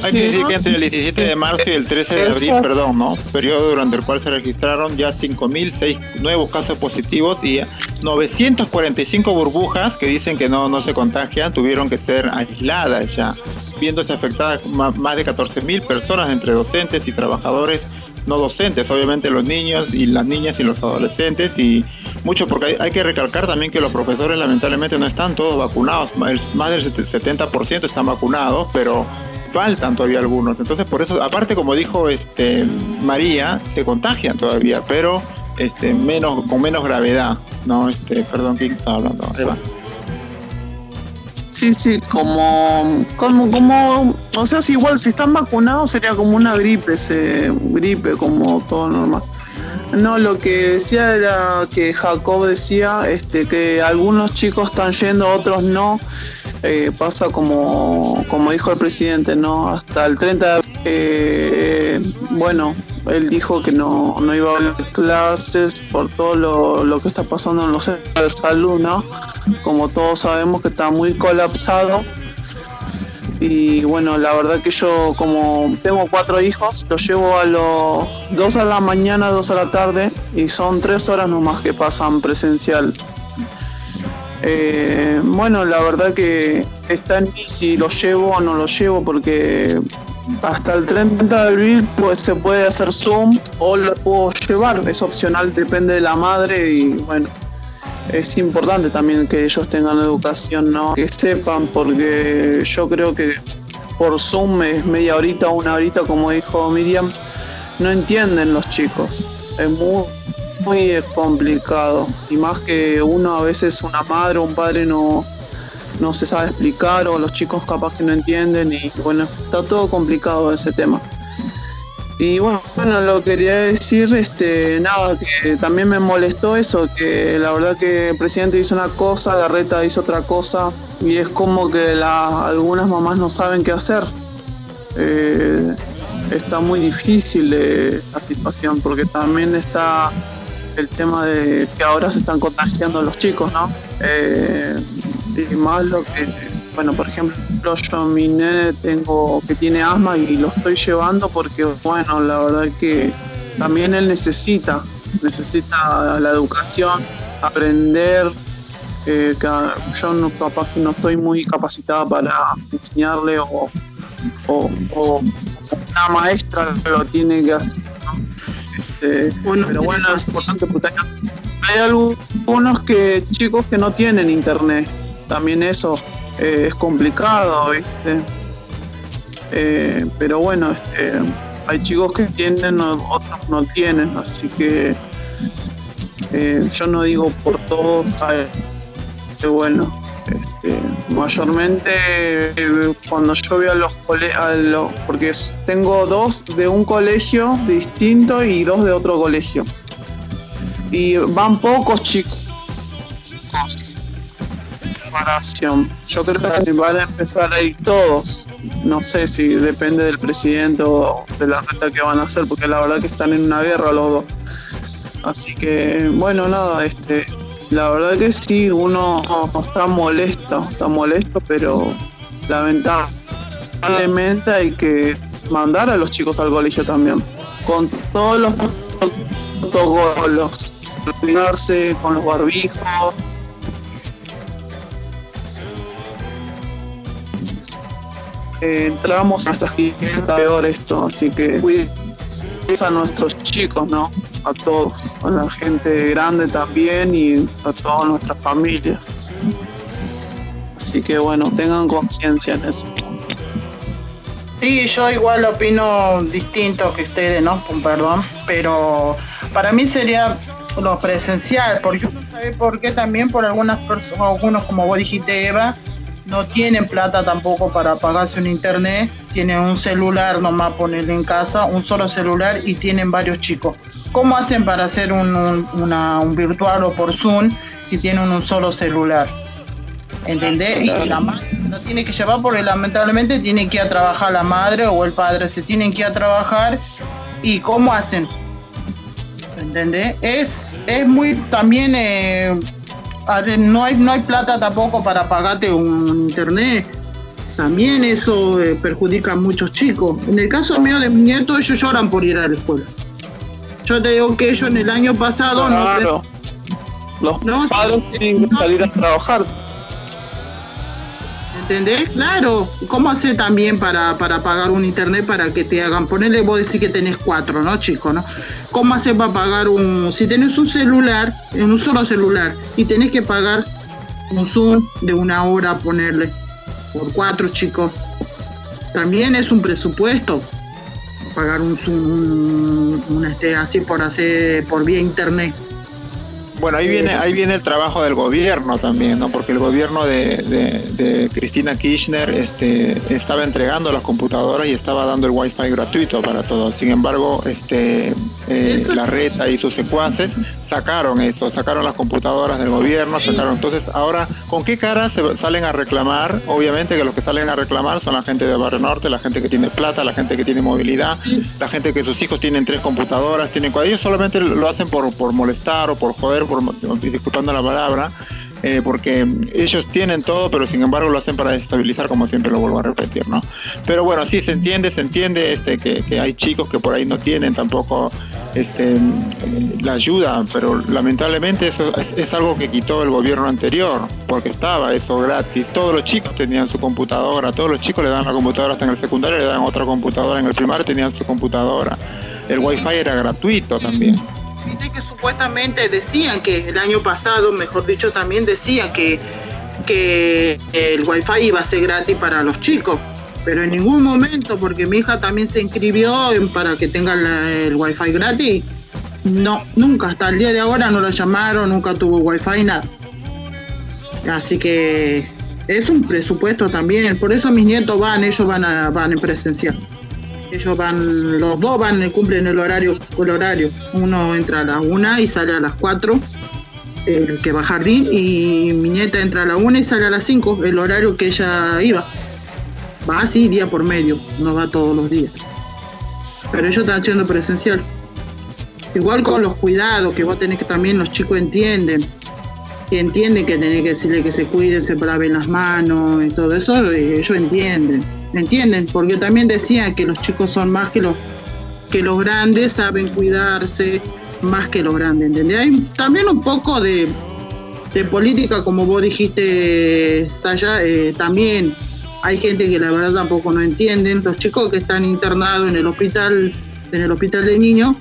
S5: Hay, que decir que entre el 17 de marzo y el 13 de abril, perdón, ¿no? Periodo durante el cual se registraron ya 5.000 nuevos casos positivos y 945 burbujas que dicen que no, no se contagian, tuvieron que ser aisladas ya, viéndose afectadas más de 14.000 personas entre docentes y trabajadores no docentes, obviamente los niños y las niñas y los adolescentes y mucho porque hay, que recalcar también que los profesores lamentablemente no están todos vacunados, más del 70% están vacunados, pero faltan todavía algunos. Entonces por eso, aparte como dijo este María, se contagian todavía, pero este menos con menos gravedad, no este, perdón, ¿quién estaba hablando?
S4: Sí, sí, como, como, como, o sea, si igual si están vacunados sería como una gripe, se, gripe como todo normal. No, lo que decía era que Jacob decía este, que algunos chicos están yendo, otros no. Eh, pasa como, como dijo el presidente, ¿no? Hasta el 30 de eh, bueno, él dijo que no, no iba a haber clases por todo lo, lo, que está pasando en los centros de salud, ¿no? Como todos sabemos que está muy colapsado. Y bueno, la verdad que yo como tengo cuatro hijos, los llevo a los dos a la mañana, dos a la tarde y son tres horas nomás que pasan presencial. Eh, bueno, la verdad que está en mí si lo llevo o no lo llevo porque hasta el 30 de abril pues se puede hacer Zoom o lo puedo llevar, es opcional, depende de la madre y bueno, es importante también que ellos tengan educación, ¿no? Que sepan, porque yo creo que por Zoom es media horita o una horita, como dijo Miriam, no entienden los chicos. Es muy, muy complicado. Y más que uno, a veces una madre o un padre no, no se sabe explicar o los chicos capaz que no entienden y bueno, está todo complicado ese tema. Y bueno, bueno, lo quería decir, este, nada, que también me molestó eso, que la verdad que el presidente hizo una cosa, la reta hizo otra cosa, y es como que algunas mamás no saben qué hacer. Eh, está muy difícil la situación, porque también está el tema de que ahora se están contagiando los chicos, ¿no? Eh, y más lo que bueno, por ejemplo, yo mi nene tengo que tiene asma y lo estoy llevando porque, bueno, la verdad que también él necesita, necesita la educación, aprender. Eh, que yo no, capaz que no estoy muy capacitada para enseñarle o, una maestra lo tiene que hacer. Este, bueno, pero bueno, es importante porque hay algunos que chicos que no tienen internet. También eso eh, es complicado, ¿viste? Eh, pero bueno, este, hay chicos que tienen, otros no tienen, así que eh, yo no digo por todos, bueno, este, mayormente cuando yo veo a los colegios, porque tengo dos de un colegio distinto y dos de otro colegio. Y van pocos chicos yo creo que van a empezar a ir todos. No sé si depende del presidente o de la reta que van a hacer, porque la verdad que están en una guerra los dos. Así que, bueno, nada, este, la verdad que sí, uno está molesto, está molesto, pero lamentablemente hay que mandar a los chicos al colegio también, con todos los protocolos, con los barbijos, entramos hasta aquí peor esto, así que cuidemos a nuestros chicos, ¿no? A todos, a la gente grande también y a todas nuestras familias. Así que bueno, tengan conciencia en eso.
S7: Sí, yo igual opino distinto que ustedes, ¿no? Perdón, pero para mí sería lo presencial, porque uno sabe por qué también por algunas personas, algunos como vos dijiste Eva, no tienen plata tampoco para pagarse un internet, tienen un celular nomás ponerle en casa, un solo celular y tienen varios chicos. ¿Cómo hacen para hacer un, virtual o por Zoom si tienen un solo celular? ¿Entendés? Y la madre no tiene que llevar porque lamentablemente tiene que ir a trabajar la madre o el padre, se tienen que ir a trabajar y ¿cómo hacen? ¿Entendés? Es, es muy también... Eh, no hay, no hay plata tampoco para pagarte un internet. También eso eh, perjudica a muchos chicos. En el caso mío de mi nieto, ellos lloran por ir a la escuela. Yo te digo que ellos en el año pasado
S4: no. Los padres tienen que salir a trabajar.
S7: ¿Entendés? Claro. ¿Cómo hace también para, para pagar un internet para que te hagan? Ponerle, vos decís que tenés cuatro, ¿no, chico? ¿no? ¿Cómo hace para pagar un... Si tenés un celular, en un solo celular, y tenés que pagar un Zoom de una hora, ponerle, por cuatro, chicos. También es un presupuesto pagar un Zoom, un, este, así por hacer, por vía internet.
S5: Bueno, ahí viene, ahí viene el trabajo del gobierno también, ¿no? Porque el gobierno de, de, Cristina Kirchner este, estaba entregando las computadoras y estaba dando el wifi gratuito para todos. Sin embargo, este, eh, la reta y sus secuaces sacaron eso, sacaron las computadoras del gobierno, sacaron. Entonces, ahora, ¿con qué cara se salen a reclamar? Obviamente que los que salen a reclamar son la gente de Barrio Norte, la gente que tiene plata, la gente que tiene movilidad, la gente que sus hijos tienen tres computadoras, tienen ellos solamente lo hacen por, por molestar o por joder, por disculpando la palabra. Eh, porque ellos tienen todo, pero sin embargo lo hacen para estabilizar, como siempre lo vuelvo a repetir, ¿no? Pero bueno, sí se entiende, se entiende este, que, que hay chicos que por ahí no tienen tampoco este, la ayuda, pero lamentablemente eso es, algo que quitó el gobierno anterior, porque estaba eso gratis, todos los chicos tenían su computadora, todos los chicos le dan la computadora hasta en el secundario, le dan otra computadora, en el primario tenían su computadora, el wifi era gratuito también.
S7: Que supuestamente decían que el año pasado, mejor dicho, también decían que, que el wifi iba a ser gratis para los chicos, pero en ningún momento, porque mi hija también se inscribió para que tenga el wifi gratis, no, nunca, hasta el día de ahora no la llamaron, nunca tuvo wifi, nada. Así que es un presupuesto también, por eso mis nietos van, ellos van a, van en presencial. Ellos van, los dos van, cumplen el horario, el horario. Uno entra a las una y sale a las cuatro, el que va a jardín, y mi nieta entra a la una y sale a las cinco, el horario que ella iba. Va así día por medio, no va todos los días. Pero ellos están haciendo presencial. Igual con los cuidados que vos tenés que también los chicos entienden. Que entienden que tenés que decirle que se cuiden, se laven las manos y todo eso, ellos entienden entienden? Porque también decían que los chicos son más que los, que los grandes, saben cuidarse más que los grandes, ¿entendés? Hay también un poco de, de política, como vos dijiste, Saya, eh, también hay gente que la verdad tampoco no entienden. Los chicos que están internados en el hospital, en el hospital de niños,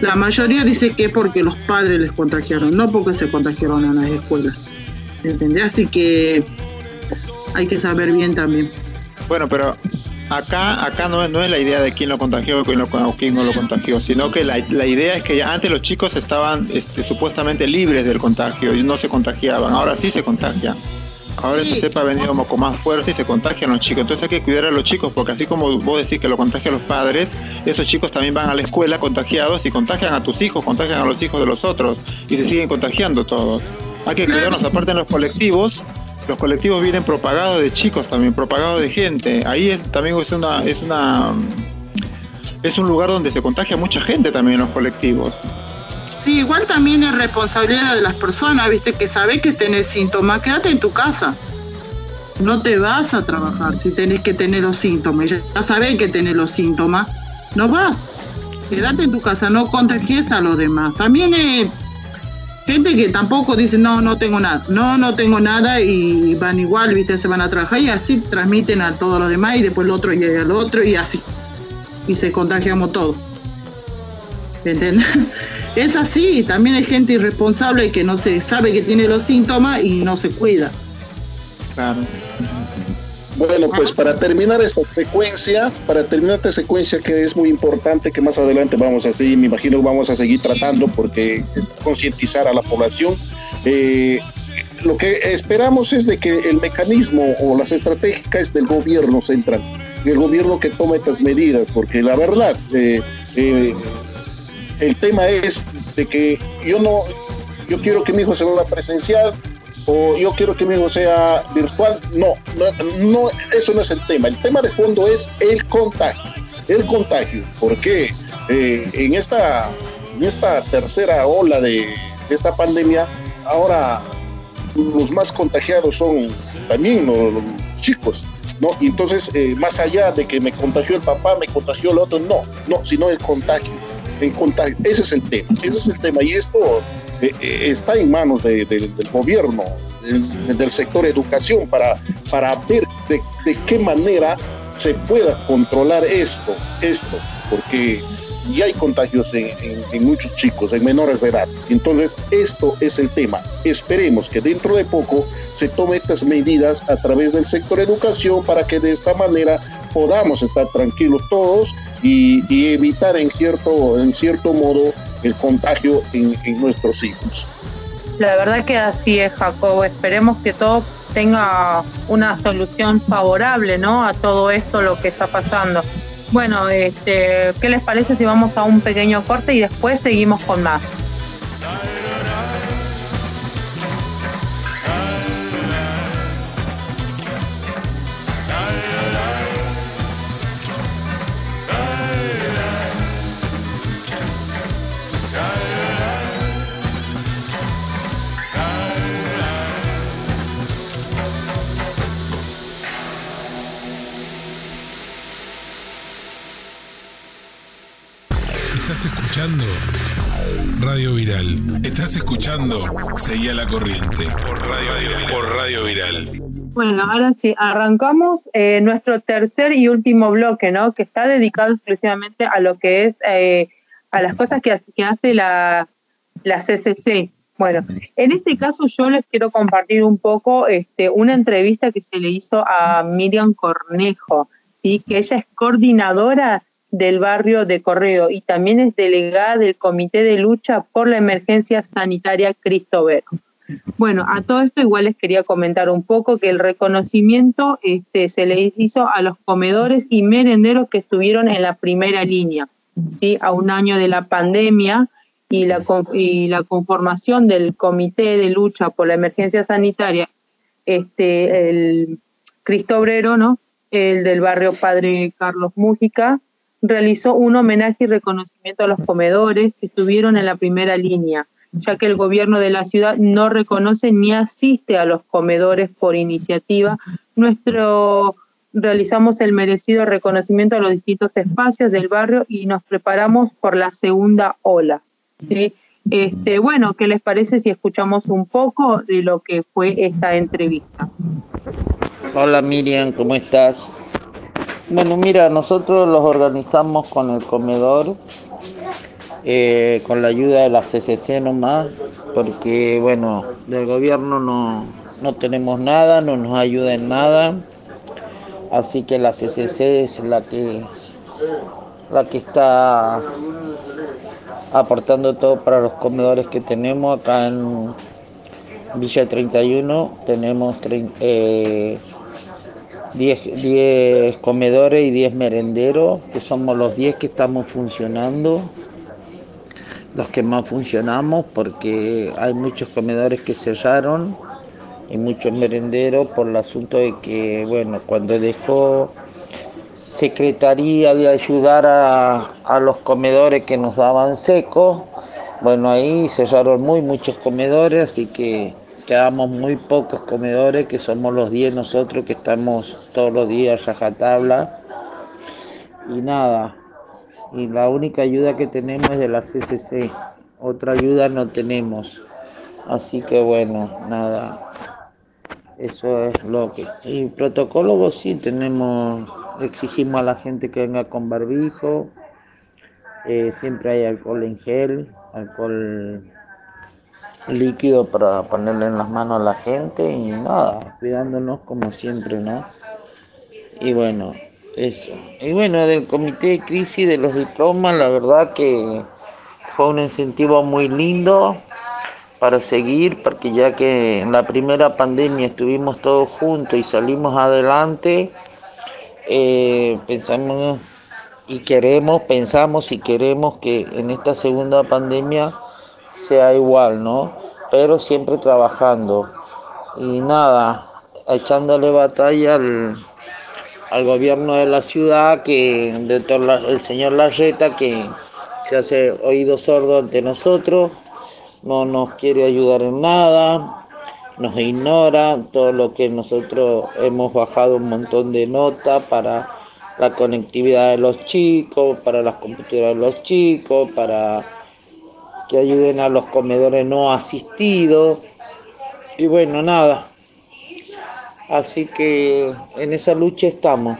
S7: la mayoría dice que es porque los padres les contagiaron, no porque se contagiaron en las escuelas. ¿Entendés? Así que hay que saber bien también.
S5: Bueno, pero acá acá no, no es la idea de quién lo contagió o quién, no lo contagió, sino que la, idea es que ya antes los chicos estaban este, supuestamente libres del contagio y no se contagiaban, ahora sí se contagian. Ahora esa cepa ha venido como con más fuerza y se contagian los chicos. Entonces hay que cuidar a los chicos porque así como vos decís que lo contagian los padres, esos chicos también van a la escuela contagiados y contagian a tus hijos, contagian a los hijos de los otros y se siguen contagiando todos. Hay que cuidarnos aparte en los colectivos los colectivos vienen propagados de chicos también, propagados de gente. Ahí también es una, es una es un lugar donde se contagia mucha gente también en los colectivos.
S7: Sí, igual también es responsabilidad de las personas, viste, que sabes que tenés síntomas, quédate en tu casa. No te vas a trabajar si tenés que tener los síntomas. Ya sabés que tenés los síntomas, no vas. Quédate en tu casa, no contagies a los demás. También es gente que tampoco dice, no, no tengo nada, no, no tengo nada y van igual, viste, se van a trabajar y así transmiten a todos los demás y después el otro y el otro y así. Y se contagiamos todos. ¿Entiendes? Es así, también hay gente irresponsable que no se sabe que tiene los síntomas y no se cuida.
S5: Claro.
S6: Bueno, pues para terminar esta secuencia, para terminar esta secuencia que es muy importante, que más adelante vamos a seguir, me imagino que vamos a seguir tratando porque concientizar a la población. Eh, lo que esperamos es de que el mecanismo o las estratégicas del gobierno central, el gobierno que toma estas medidas, porque la verdad, eh, eh, el tema es de que yo no, yo quiero que mi hijo se vaya presencial, o yo quiero que mi hijo sea virtual. No, no, eso no es el tema. El tema de fondo es el contagio. El contagio, porque eh, en, esta, en esta tercera ola de, esta pandemia, ahora los más contagiados son también los, chicos. ¿no? Y entonces, eh, más allá de que me contagió el papá, me contagió el otro, no, no, sino el contagio. Contagio, ese es el tema, ese es el tema. Y esto eh, eh, está en manos del gobierno, del, sector educación, para, para ver de, qué manera se pueda controlar esto, esto, porque ya hay contagios en, en, muchos chicos, en menores de edad. Entonces, esto es el tema. Esperemos que dentro de poco se tomen estas medidas a través del sector educación para que de esta manera podamos estar tranquilos todos y, y evitar en cierto, en cierto modo el contagio en, nuestros hijos.
S3: La verdad que así es, Jacobo. Esperemos que todo tenga una solución favorable, ¿no? A todo esto, lo que está pasando. Bueno, este, ¿qué les parece si vamos a un pequeño corte y después seguimos con más?
S9: Escuchando Radio Viral. Estás escuchando Seguía la Corriente por Radio Viral. Por Radio Viral.
S3: Bueno, ahora sí, arrancamos eh, nuestro tercer y último bloque, ¿no? Que está dedicado exclusivamente a lo que es, eh, a las cosas que, hace la, la CCC. Bueno, en este caso yo les quiero compartir un poco este, una entrevista que se le hizo a Miriam Cornejo, ¿sí? que ella es coordinadora del barrio de Correo y también es delegada del Comité de Lucha por la Emergencia Sanitaria Cristobero. Bueno, a todo esto igual les quería comentar un poco que el reconocimiento este, se le hizo a los comedores y merenderos que estuvieron en la primera línea, ¿sí? a un año de la pandemia y la, y la conformación del Comité de Lucha por la Emergencia Sanitaria, este, el Cristobrero, ¿no? el del barrio Padre Carlos Mújica, realizó un homenaje y reconocimiento a los comedores que estuvieron en la primera línea, ya que el gobierno de la ciudad no reconoce ni asiste a los comedores por iniciativa. Nuestro realizamos el merecido reconocimiento a los distintos espacios del barrio y nos preparamos por la segunda ola. Este, bueno, ¿qué les parece si escuchamos un poco de lo que fue esta entrevista?
S10: Hola Miriam, ¿cómo estás? Bueno, mira, nosotros los organizamos con el comedor, eh, con la ayuda de la CCC nomás, porque bueno, del gobierno no, no tenemos nada, no nos ayuda en nada, así que la CCC es la que, la que está aportando todo para los comedores que tenemos acá en Villa 31, tenemos 30, 10, comedores y 10 merenderos, que somos los 10 que estamos funcionando, los que más funcionamos, porque hay muchos comedores que cerraron y muchos merenderos por el asunto de que, bueno, cuando dejó Secretaría de ayudar a, a los comedores que nos daban secos, bueno, ahí cerraron muy muchos comedores, así que quedamos muy pocos comedores, que somos los 10 nosotros que estamos todos los días rajatabla. Y nada, y la única ayuda que tenemos es de la CCC, otra ayuda no tenemos. Así que bueno, nada, eso es lo que... Y protocólogos sí tenemos, exigimos a la gente que venga con barbijo, eh, siempre hay alcohol en gel, alcohol líquido para ponerle en las manos a la gente y nada, cuidándonos como siempre, ¿no? Y bueno, eso. Y bueno, del comité de crisis de los diplomas, la verdad que fue un incentivo muy lindo para seguir, porque ya que en la primera pandemia estuvimos todos juntos y salimos adelante, eh, pensamos y queremos, pensamos y queremos que en esta segunda pandemia sea igual, ¿no? Pero siempre trabajando. Y nada, echándole batalla al, al gobierno de la ciudad, que el señor Larreta, que se hace oído sordo ante nosotros, no nos quiere ayudar en nada, nos ignora todo lo que nosotros hemos bajado un montón de notas para la conectividad de los chicos, para las computadoras de los chicos, para que ayuden a los comedores no asistidos. Y bueno, nada. Así que en esa lucha estamos.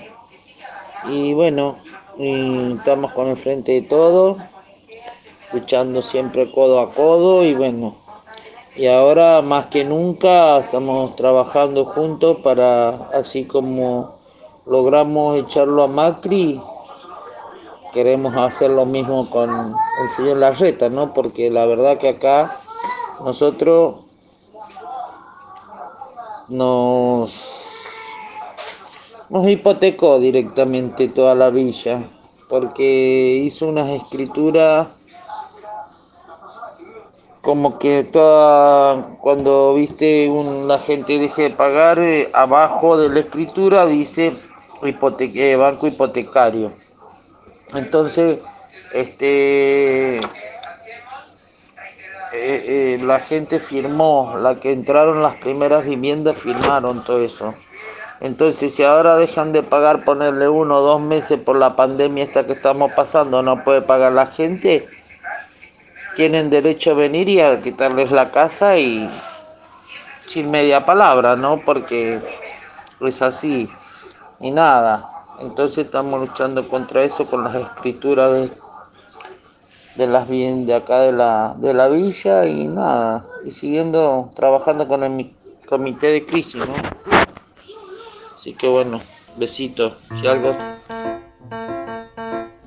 S10: Y bueno, estamos con el frente de todo, luchando siempre codo a codo y bueno. Y ahora más que nunca estamos trabajando juntos para, así como logramos echarlo a Macri, queremos hacer lo mismo con el señor Larreta, ¿no? Porque la verdad que acá nosotros nos, hipotecó directamente toda la villa, porque hizo unas escrituras como que toda cuando viste un, la gente deje de pagar eh, abajo de la escritura dice hipoteca, banco hipotecario. Entonces, este, eh, eh, la gente firmó, la que entraron las primeras viviendas firmaron todo eso. Entonces, si ahora dejan de pagar, ponerle uno o dos meses por la pandemia esta que estamos pasando, no puede pagar la gente, tienen derecho a venir y a quitarles la casa y sin media palabra, ¿no? Porque es así y nada. Entonces estamos luchando contra eso con las escrituras de, de las bien de acá de la, de la villa y nada. Y siguiendo trabajando con el comité de crisis, ¿no? Así que bueno, besitos. Si algo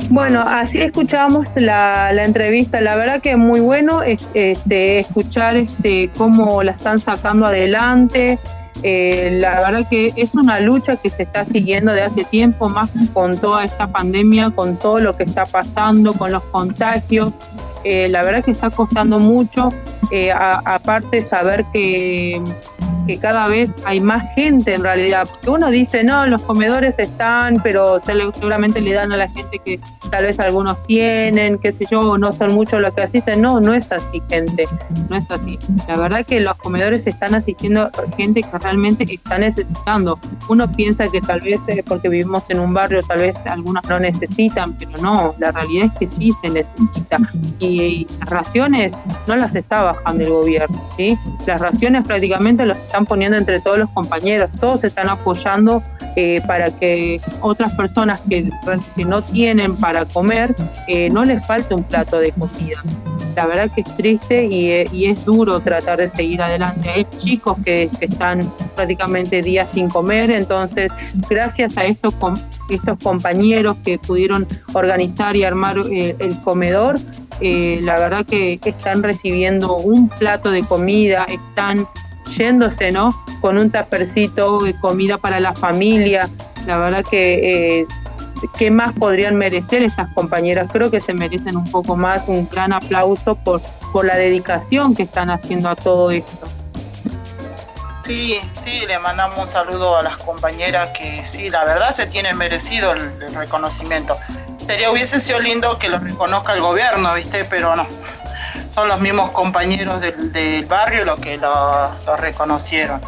S3: bueno, así escuchábamos la, la, entrevista, la verdad que es muy bueno este, escuchar este, cómo la están sacando adelante, eh, la verdad que es una lucha que se está siguiendo de hace tiempo, más con toda esta pandemia, con todo lo que está pasando, con los contagios. Eh, la verdad que está costando mucho, eh, aparte saber que que cada vez hay más gente en realidad, uno dice, no, los comedores están, pero seguramente le dan a la gente que tal vez algunos tienen, qué sé yo, no son muchos los que asisten, no, no es así gente, no es así. La verdad que los comedores están asistiendo gente que realmente está necesitando. Uno piensa que tal vez porque vivimos en un barrio, tal vez algunos no necesitan, pero no, la realidad es que sí se necesita. Y, las raciones no las está bajando el gobierno, ¿sí? Las raciones prácticamente las están poniendo entre todos los compañeros, todos están apoyando eh, para que otras personas que, que, no tienen para comer eh, no les falte un plato de comida. La verdad que es triste y, eh, es duro tratar de seguir adelante. Hay chicos que, que, están prácticamente días sin comer, entonces gracias a estos, estos compañeros que pudieron organizar y armar el comedor, la verdad que están recibiendo un plato de comida, están yéndose, ¿no? Con un tapercito comida para la familia. La verdad que, eh, ¿qué más podrían merecer estas compañeras? Creo que se merecen un poco más, un gran aplauso por, por la dedicación que están haciendo a todo esto.
S7: Sí, sí, le mandamos un saludo a las compañeras que sí, la verdad se tiene merecido el, reconocimiento. Sería, hubiese sido lindo que lo reconozca el gobierno, ¿viste? Pero no, son los mismos compañeros del, barrio los que lo, reconocieron.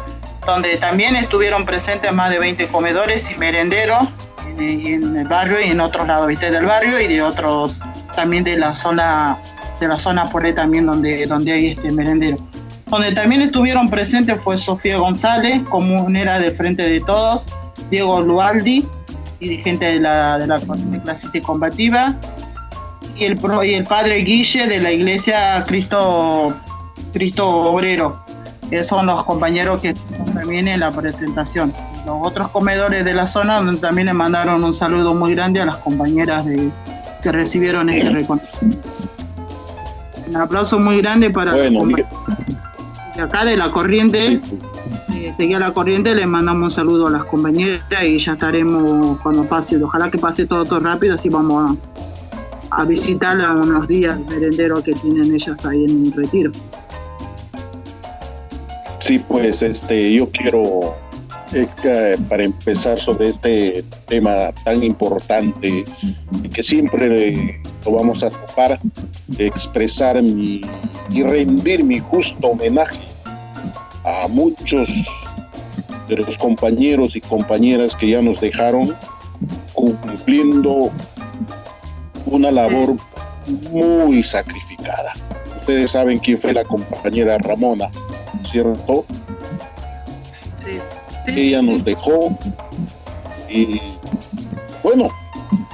S7: Donde también estuvieron presentes más de 20 comedores y merenderos en, el barrio y en otros lados del barrio y de otros también de la zona de la zona por ahí también donde, donde hay este merendero. Donde también estuvieron presentes fue Sofía González, comunera de Frente de Todos, Diego Lualdi, dirigente de la, de la clase combativa, y el, y el padre Guille de la iglesia Cristo, Cristo Obrero. Esos son los compañeros que también en la presentación. Los otros comedores de la zona también le mandaron un saludo muy grande a las compañeras de, que recibieron este reconocimiento. Un aplauso muy grande para
S6: bueno,
S7: de acá de la corriente. Eh, seguía la corriente, le mandamos un saludo a las compañeras y ya estaremos cuando pase. Ojalá que pase todo, todo rápido, así vamos a, a visitar a unos días merenderos que tienen ellas ahí en el retiro.
S6: Sí, pues este, yo quiero eh, para empezar sobre este tema tan importante que siempre lo vamos a topar, expresar mi, y rendir mi justo homenaje a muchos de los compañeros y compañeras que ya nos dejaron cumpliendo una labor muy sacrificada. Ustedes saben quién fue la compañera Ramona, ¿cierto? Ella nos dejó y bueno,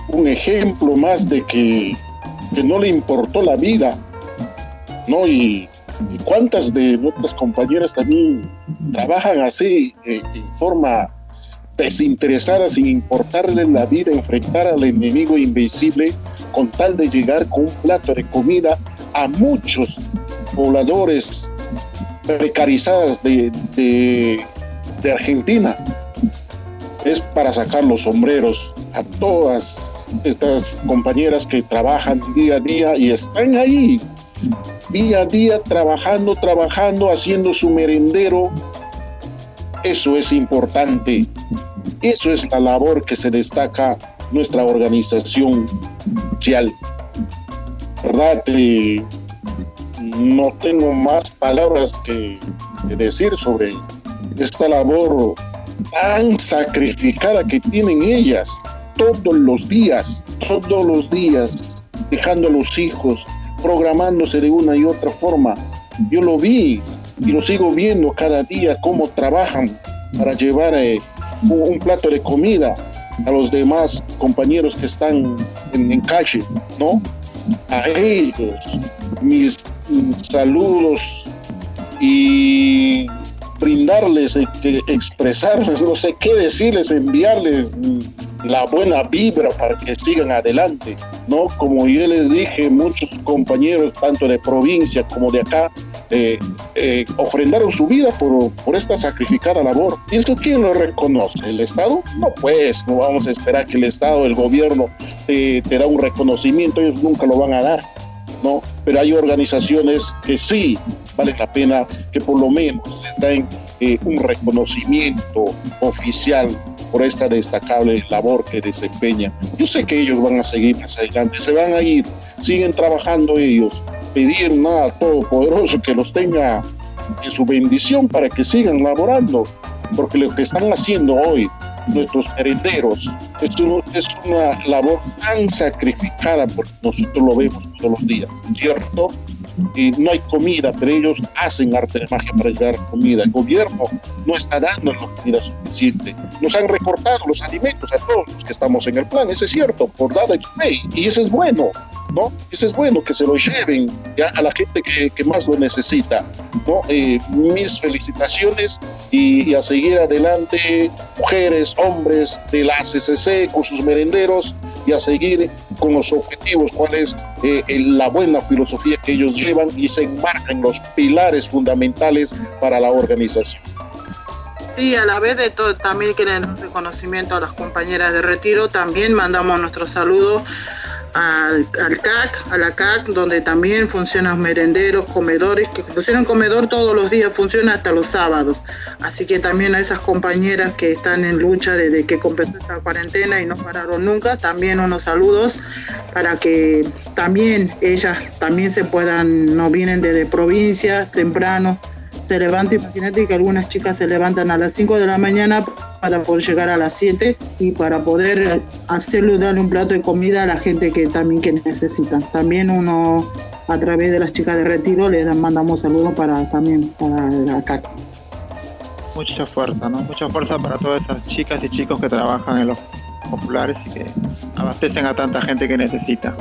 S6: un ejemplo más de que, no le importó la vida, ¿no? Y, cuántas de nuestras compañeras también trabajan así, eh, en forma desinteresada, sin importarle la vida, enfrentar al enemigo invisible con tal de llegar con un plato de comida a muchos pobladores precarizadas de, de Argentina. Es para sacar los sombreros a todas estas compañeras que trabajan día a día y están ahí, día a día, trabajando, trabajando, haciendo su merendero. Eso es importante. Eso es la labor que se destaca nuestra organización social. ¿Verdad? no tengo más palabras que, decir sobre esta labor tan sacrificada que tienen ellas todos los días, todos los días, dejando a los hijos, programándose de una y otra forma. Yo lo vi y lo sigo viendo cada día cómo trabajan para llevar eh, un plato de comida a los demás compañeros que están en, en calle, ¿no? A ellos, mis saludos y brindarles, eh, expresarles, no sé qué decirles, enviarles la buena vibra para que sigan adelante, ¿no? Como yo les dije, muchos compañeros, tanto de provincia como de acá, eh, eh, ofrendaron su vida por, por, esta sacrificada labor. ¿Y eso quién lo reconoce? ¿El Estado? No, pues, no vamos a esperar que el Estado, el gobierno, te da un reconocimiento, ellos nunca lo van a dar, ¿no? Pero hay organizaciones que sí vale la pena que por lo menos les den eh, un reconocimiento oficial por esta destacable labor que desempeñan. Yo sé que ellos van a seguir más adelante, se van a ir, siguen trabajando ellos, pedir nada todopoderoso que los tenga en su bendición para que sigan laborando, porque lo que están haciendo hoy nuestros herederos es, es una labor tan sacrificada porque nosotros lo vemos todos los días, ¿cierto? y no hay comida, pero ellos hacen arte de magia para llevar comida. El gobierno no está dando la comida suficiente. Nos han recortado los alimentos a todos los que estamos en el plan, eso es cierto, por dada y eso es bueno. ¿No? Eso es bueno que se lo lleven ya a la gente que, que más lo necesita, ¿no? Eh, mis felicitaciones y, y, a seguir adelante, mujeres, hombres de la CCC con sus merenderos y a seguir con los objetivos, cuál es eh, la buena filosofía que ellos llevan y se enmarcan los pilares fundamentales para la organización.
S7: Sí, a la vez de todo, también quieren reconocimiento a las compañeras de retiro, también mandamos nuestro saludo al, CAC, a la CAC, donde también funcionan merenderos, comedores, que funcionan comedor todos los días, funciona hasta los sábados. Así que también a esas compañeras que están en lucha desde que comenzó esta cuarentena y no pararon nunca, también unos saludos para que también ellas también se puedan, no vienen desde provincias temprano, se levanta, imagínate que algunas chicas se levantan a las 5 de la mañana para poder llegar a las 7 y para poder hacerle darle un plato de comida a la gente que también que necesita. También uno a través de las chicas de retiro les mandamos saludos para también para la CAC.
S5: Mucha fuerza, ¿no? Mucha fuerza para todas esas chicas y chicos que trabajan en los populares y que abastecen a tanta gente que necesita.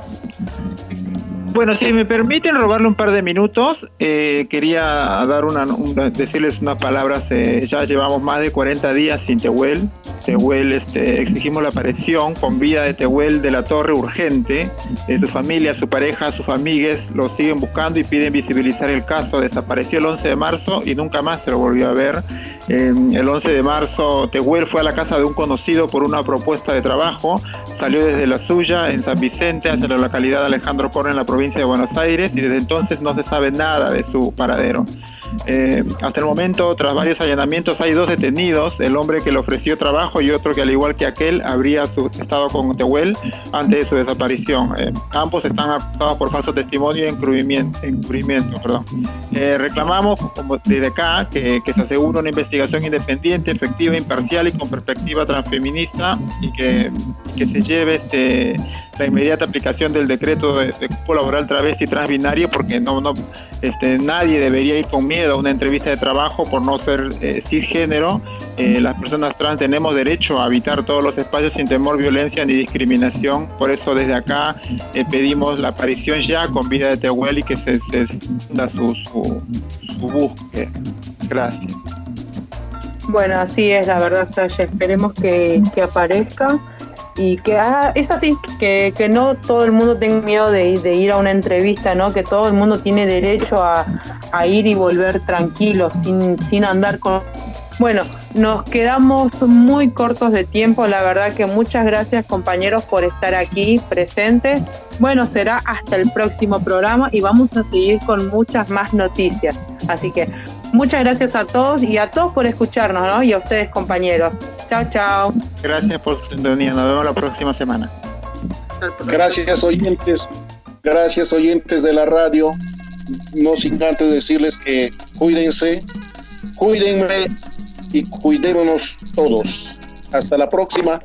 S5: Bueno, si me permiten robarle un par de minutos, eh, quería dar una, decirles unas palabras. Eh, ya llevamos más de 40 días sin Tehuel. Tehuel, este, exigimos la aparición con vida de Tehuel de la Torre urgente. Eh, su familia, su pareja, sus amigues lo siguen buscando y piden visibilizar el caso. Desapareció el 11 de marzo y nunca más se lo volvió a ver. el 11 de marzo, Tehuel fue a la casa de un conocido por una propuesta de trabajo. Salió desde la suya en San Vicente hacia la localidad de Alejandro Corre en la provincia de Buenos Aires y desde entonces no se sabe nada de su paradero. Eh, hasta el momento, tras varios allanamientos, hay dos detenidos, el hombre que le ofreció trabajo y otro que al igual que aquel habría estado con Tehuel antes de su desaparición. Eh, ambos están acusados por falso testimonio y encubrimiento. perdón. Eh, reclamamos como desde acá que, se asegure una investigación independiente, efectiva, imparcial y con perspectiva transfeminista y que, que se lleve este la inmediata aplicación del decreto de, cupo laboral travesti transbinario porque no, no este, nadie debería ir con miedo a una entrevista de trabajo por no ser eh, cisgénero. Eh, las personas trans tenemos derecho a habitar todos los espacios sin temor, violencia ni discriminación. Por eso desde acá eh, pedimos la aparición ya con vida de Tehuel y que se, se su, su, su búsqueda. Gracias.
S3: Bueno, así es, la verdad, Sasha. Esperemos que aparezca y que ah, es así, que, que, no todo el mundo tenga miedo de, ir a una entrevista, ¿no? que todo el mundo tiene derecho a, a ir y volver tranquilo, sin, sin andar con... Bueno, nos quedamos muy cortos de tiempo, la verdad que muchas gracias compañeros por estar aquí presentes. Bueno, será hasta el próximo programa y vamos a seguir con muchas más noticias. Así que muchas gracias a todos y a todos por escucharnos, ¿no? Y a ustedes compañeros. Chao, chao.
S5: Gracias por su sintonía. Nos vemos la próxima semana.
S6: Gracias, oyentes. Gracias, oyentes de la radio. No sin antes decirles que cuídense, cuídenme y cuidémonos todos. Hasta la próxima.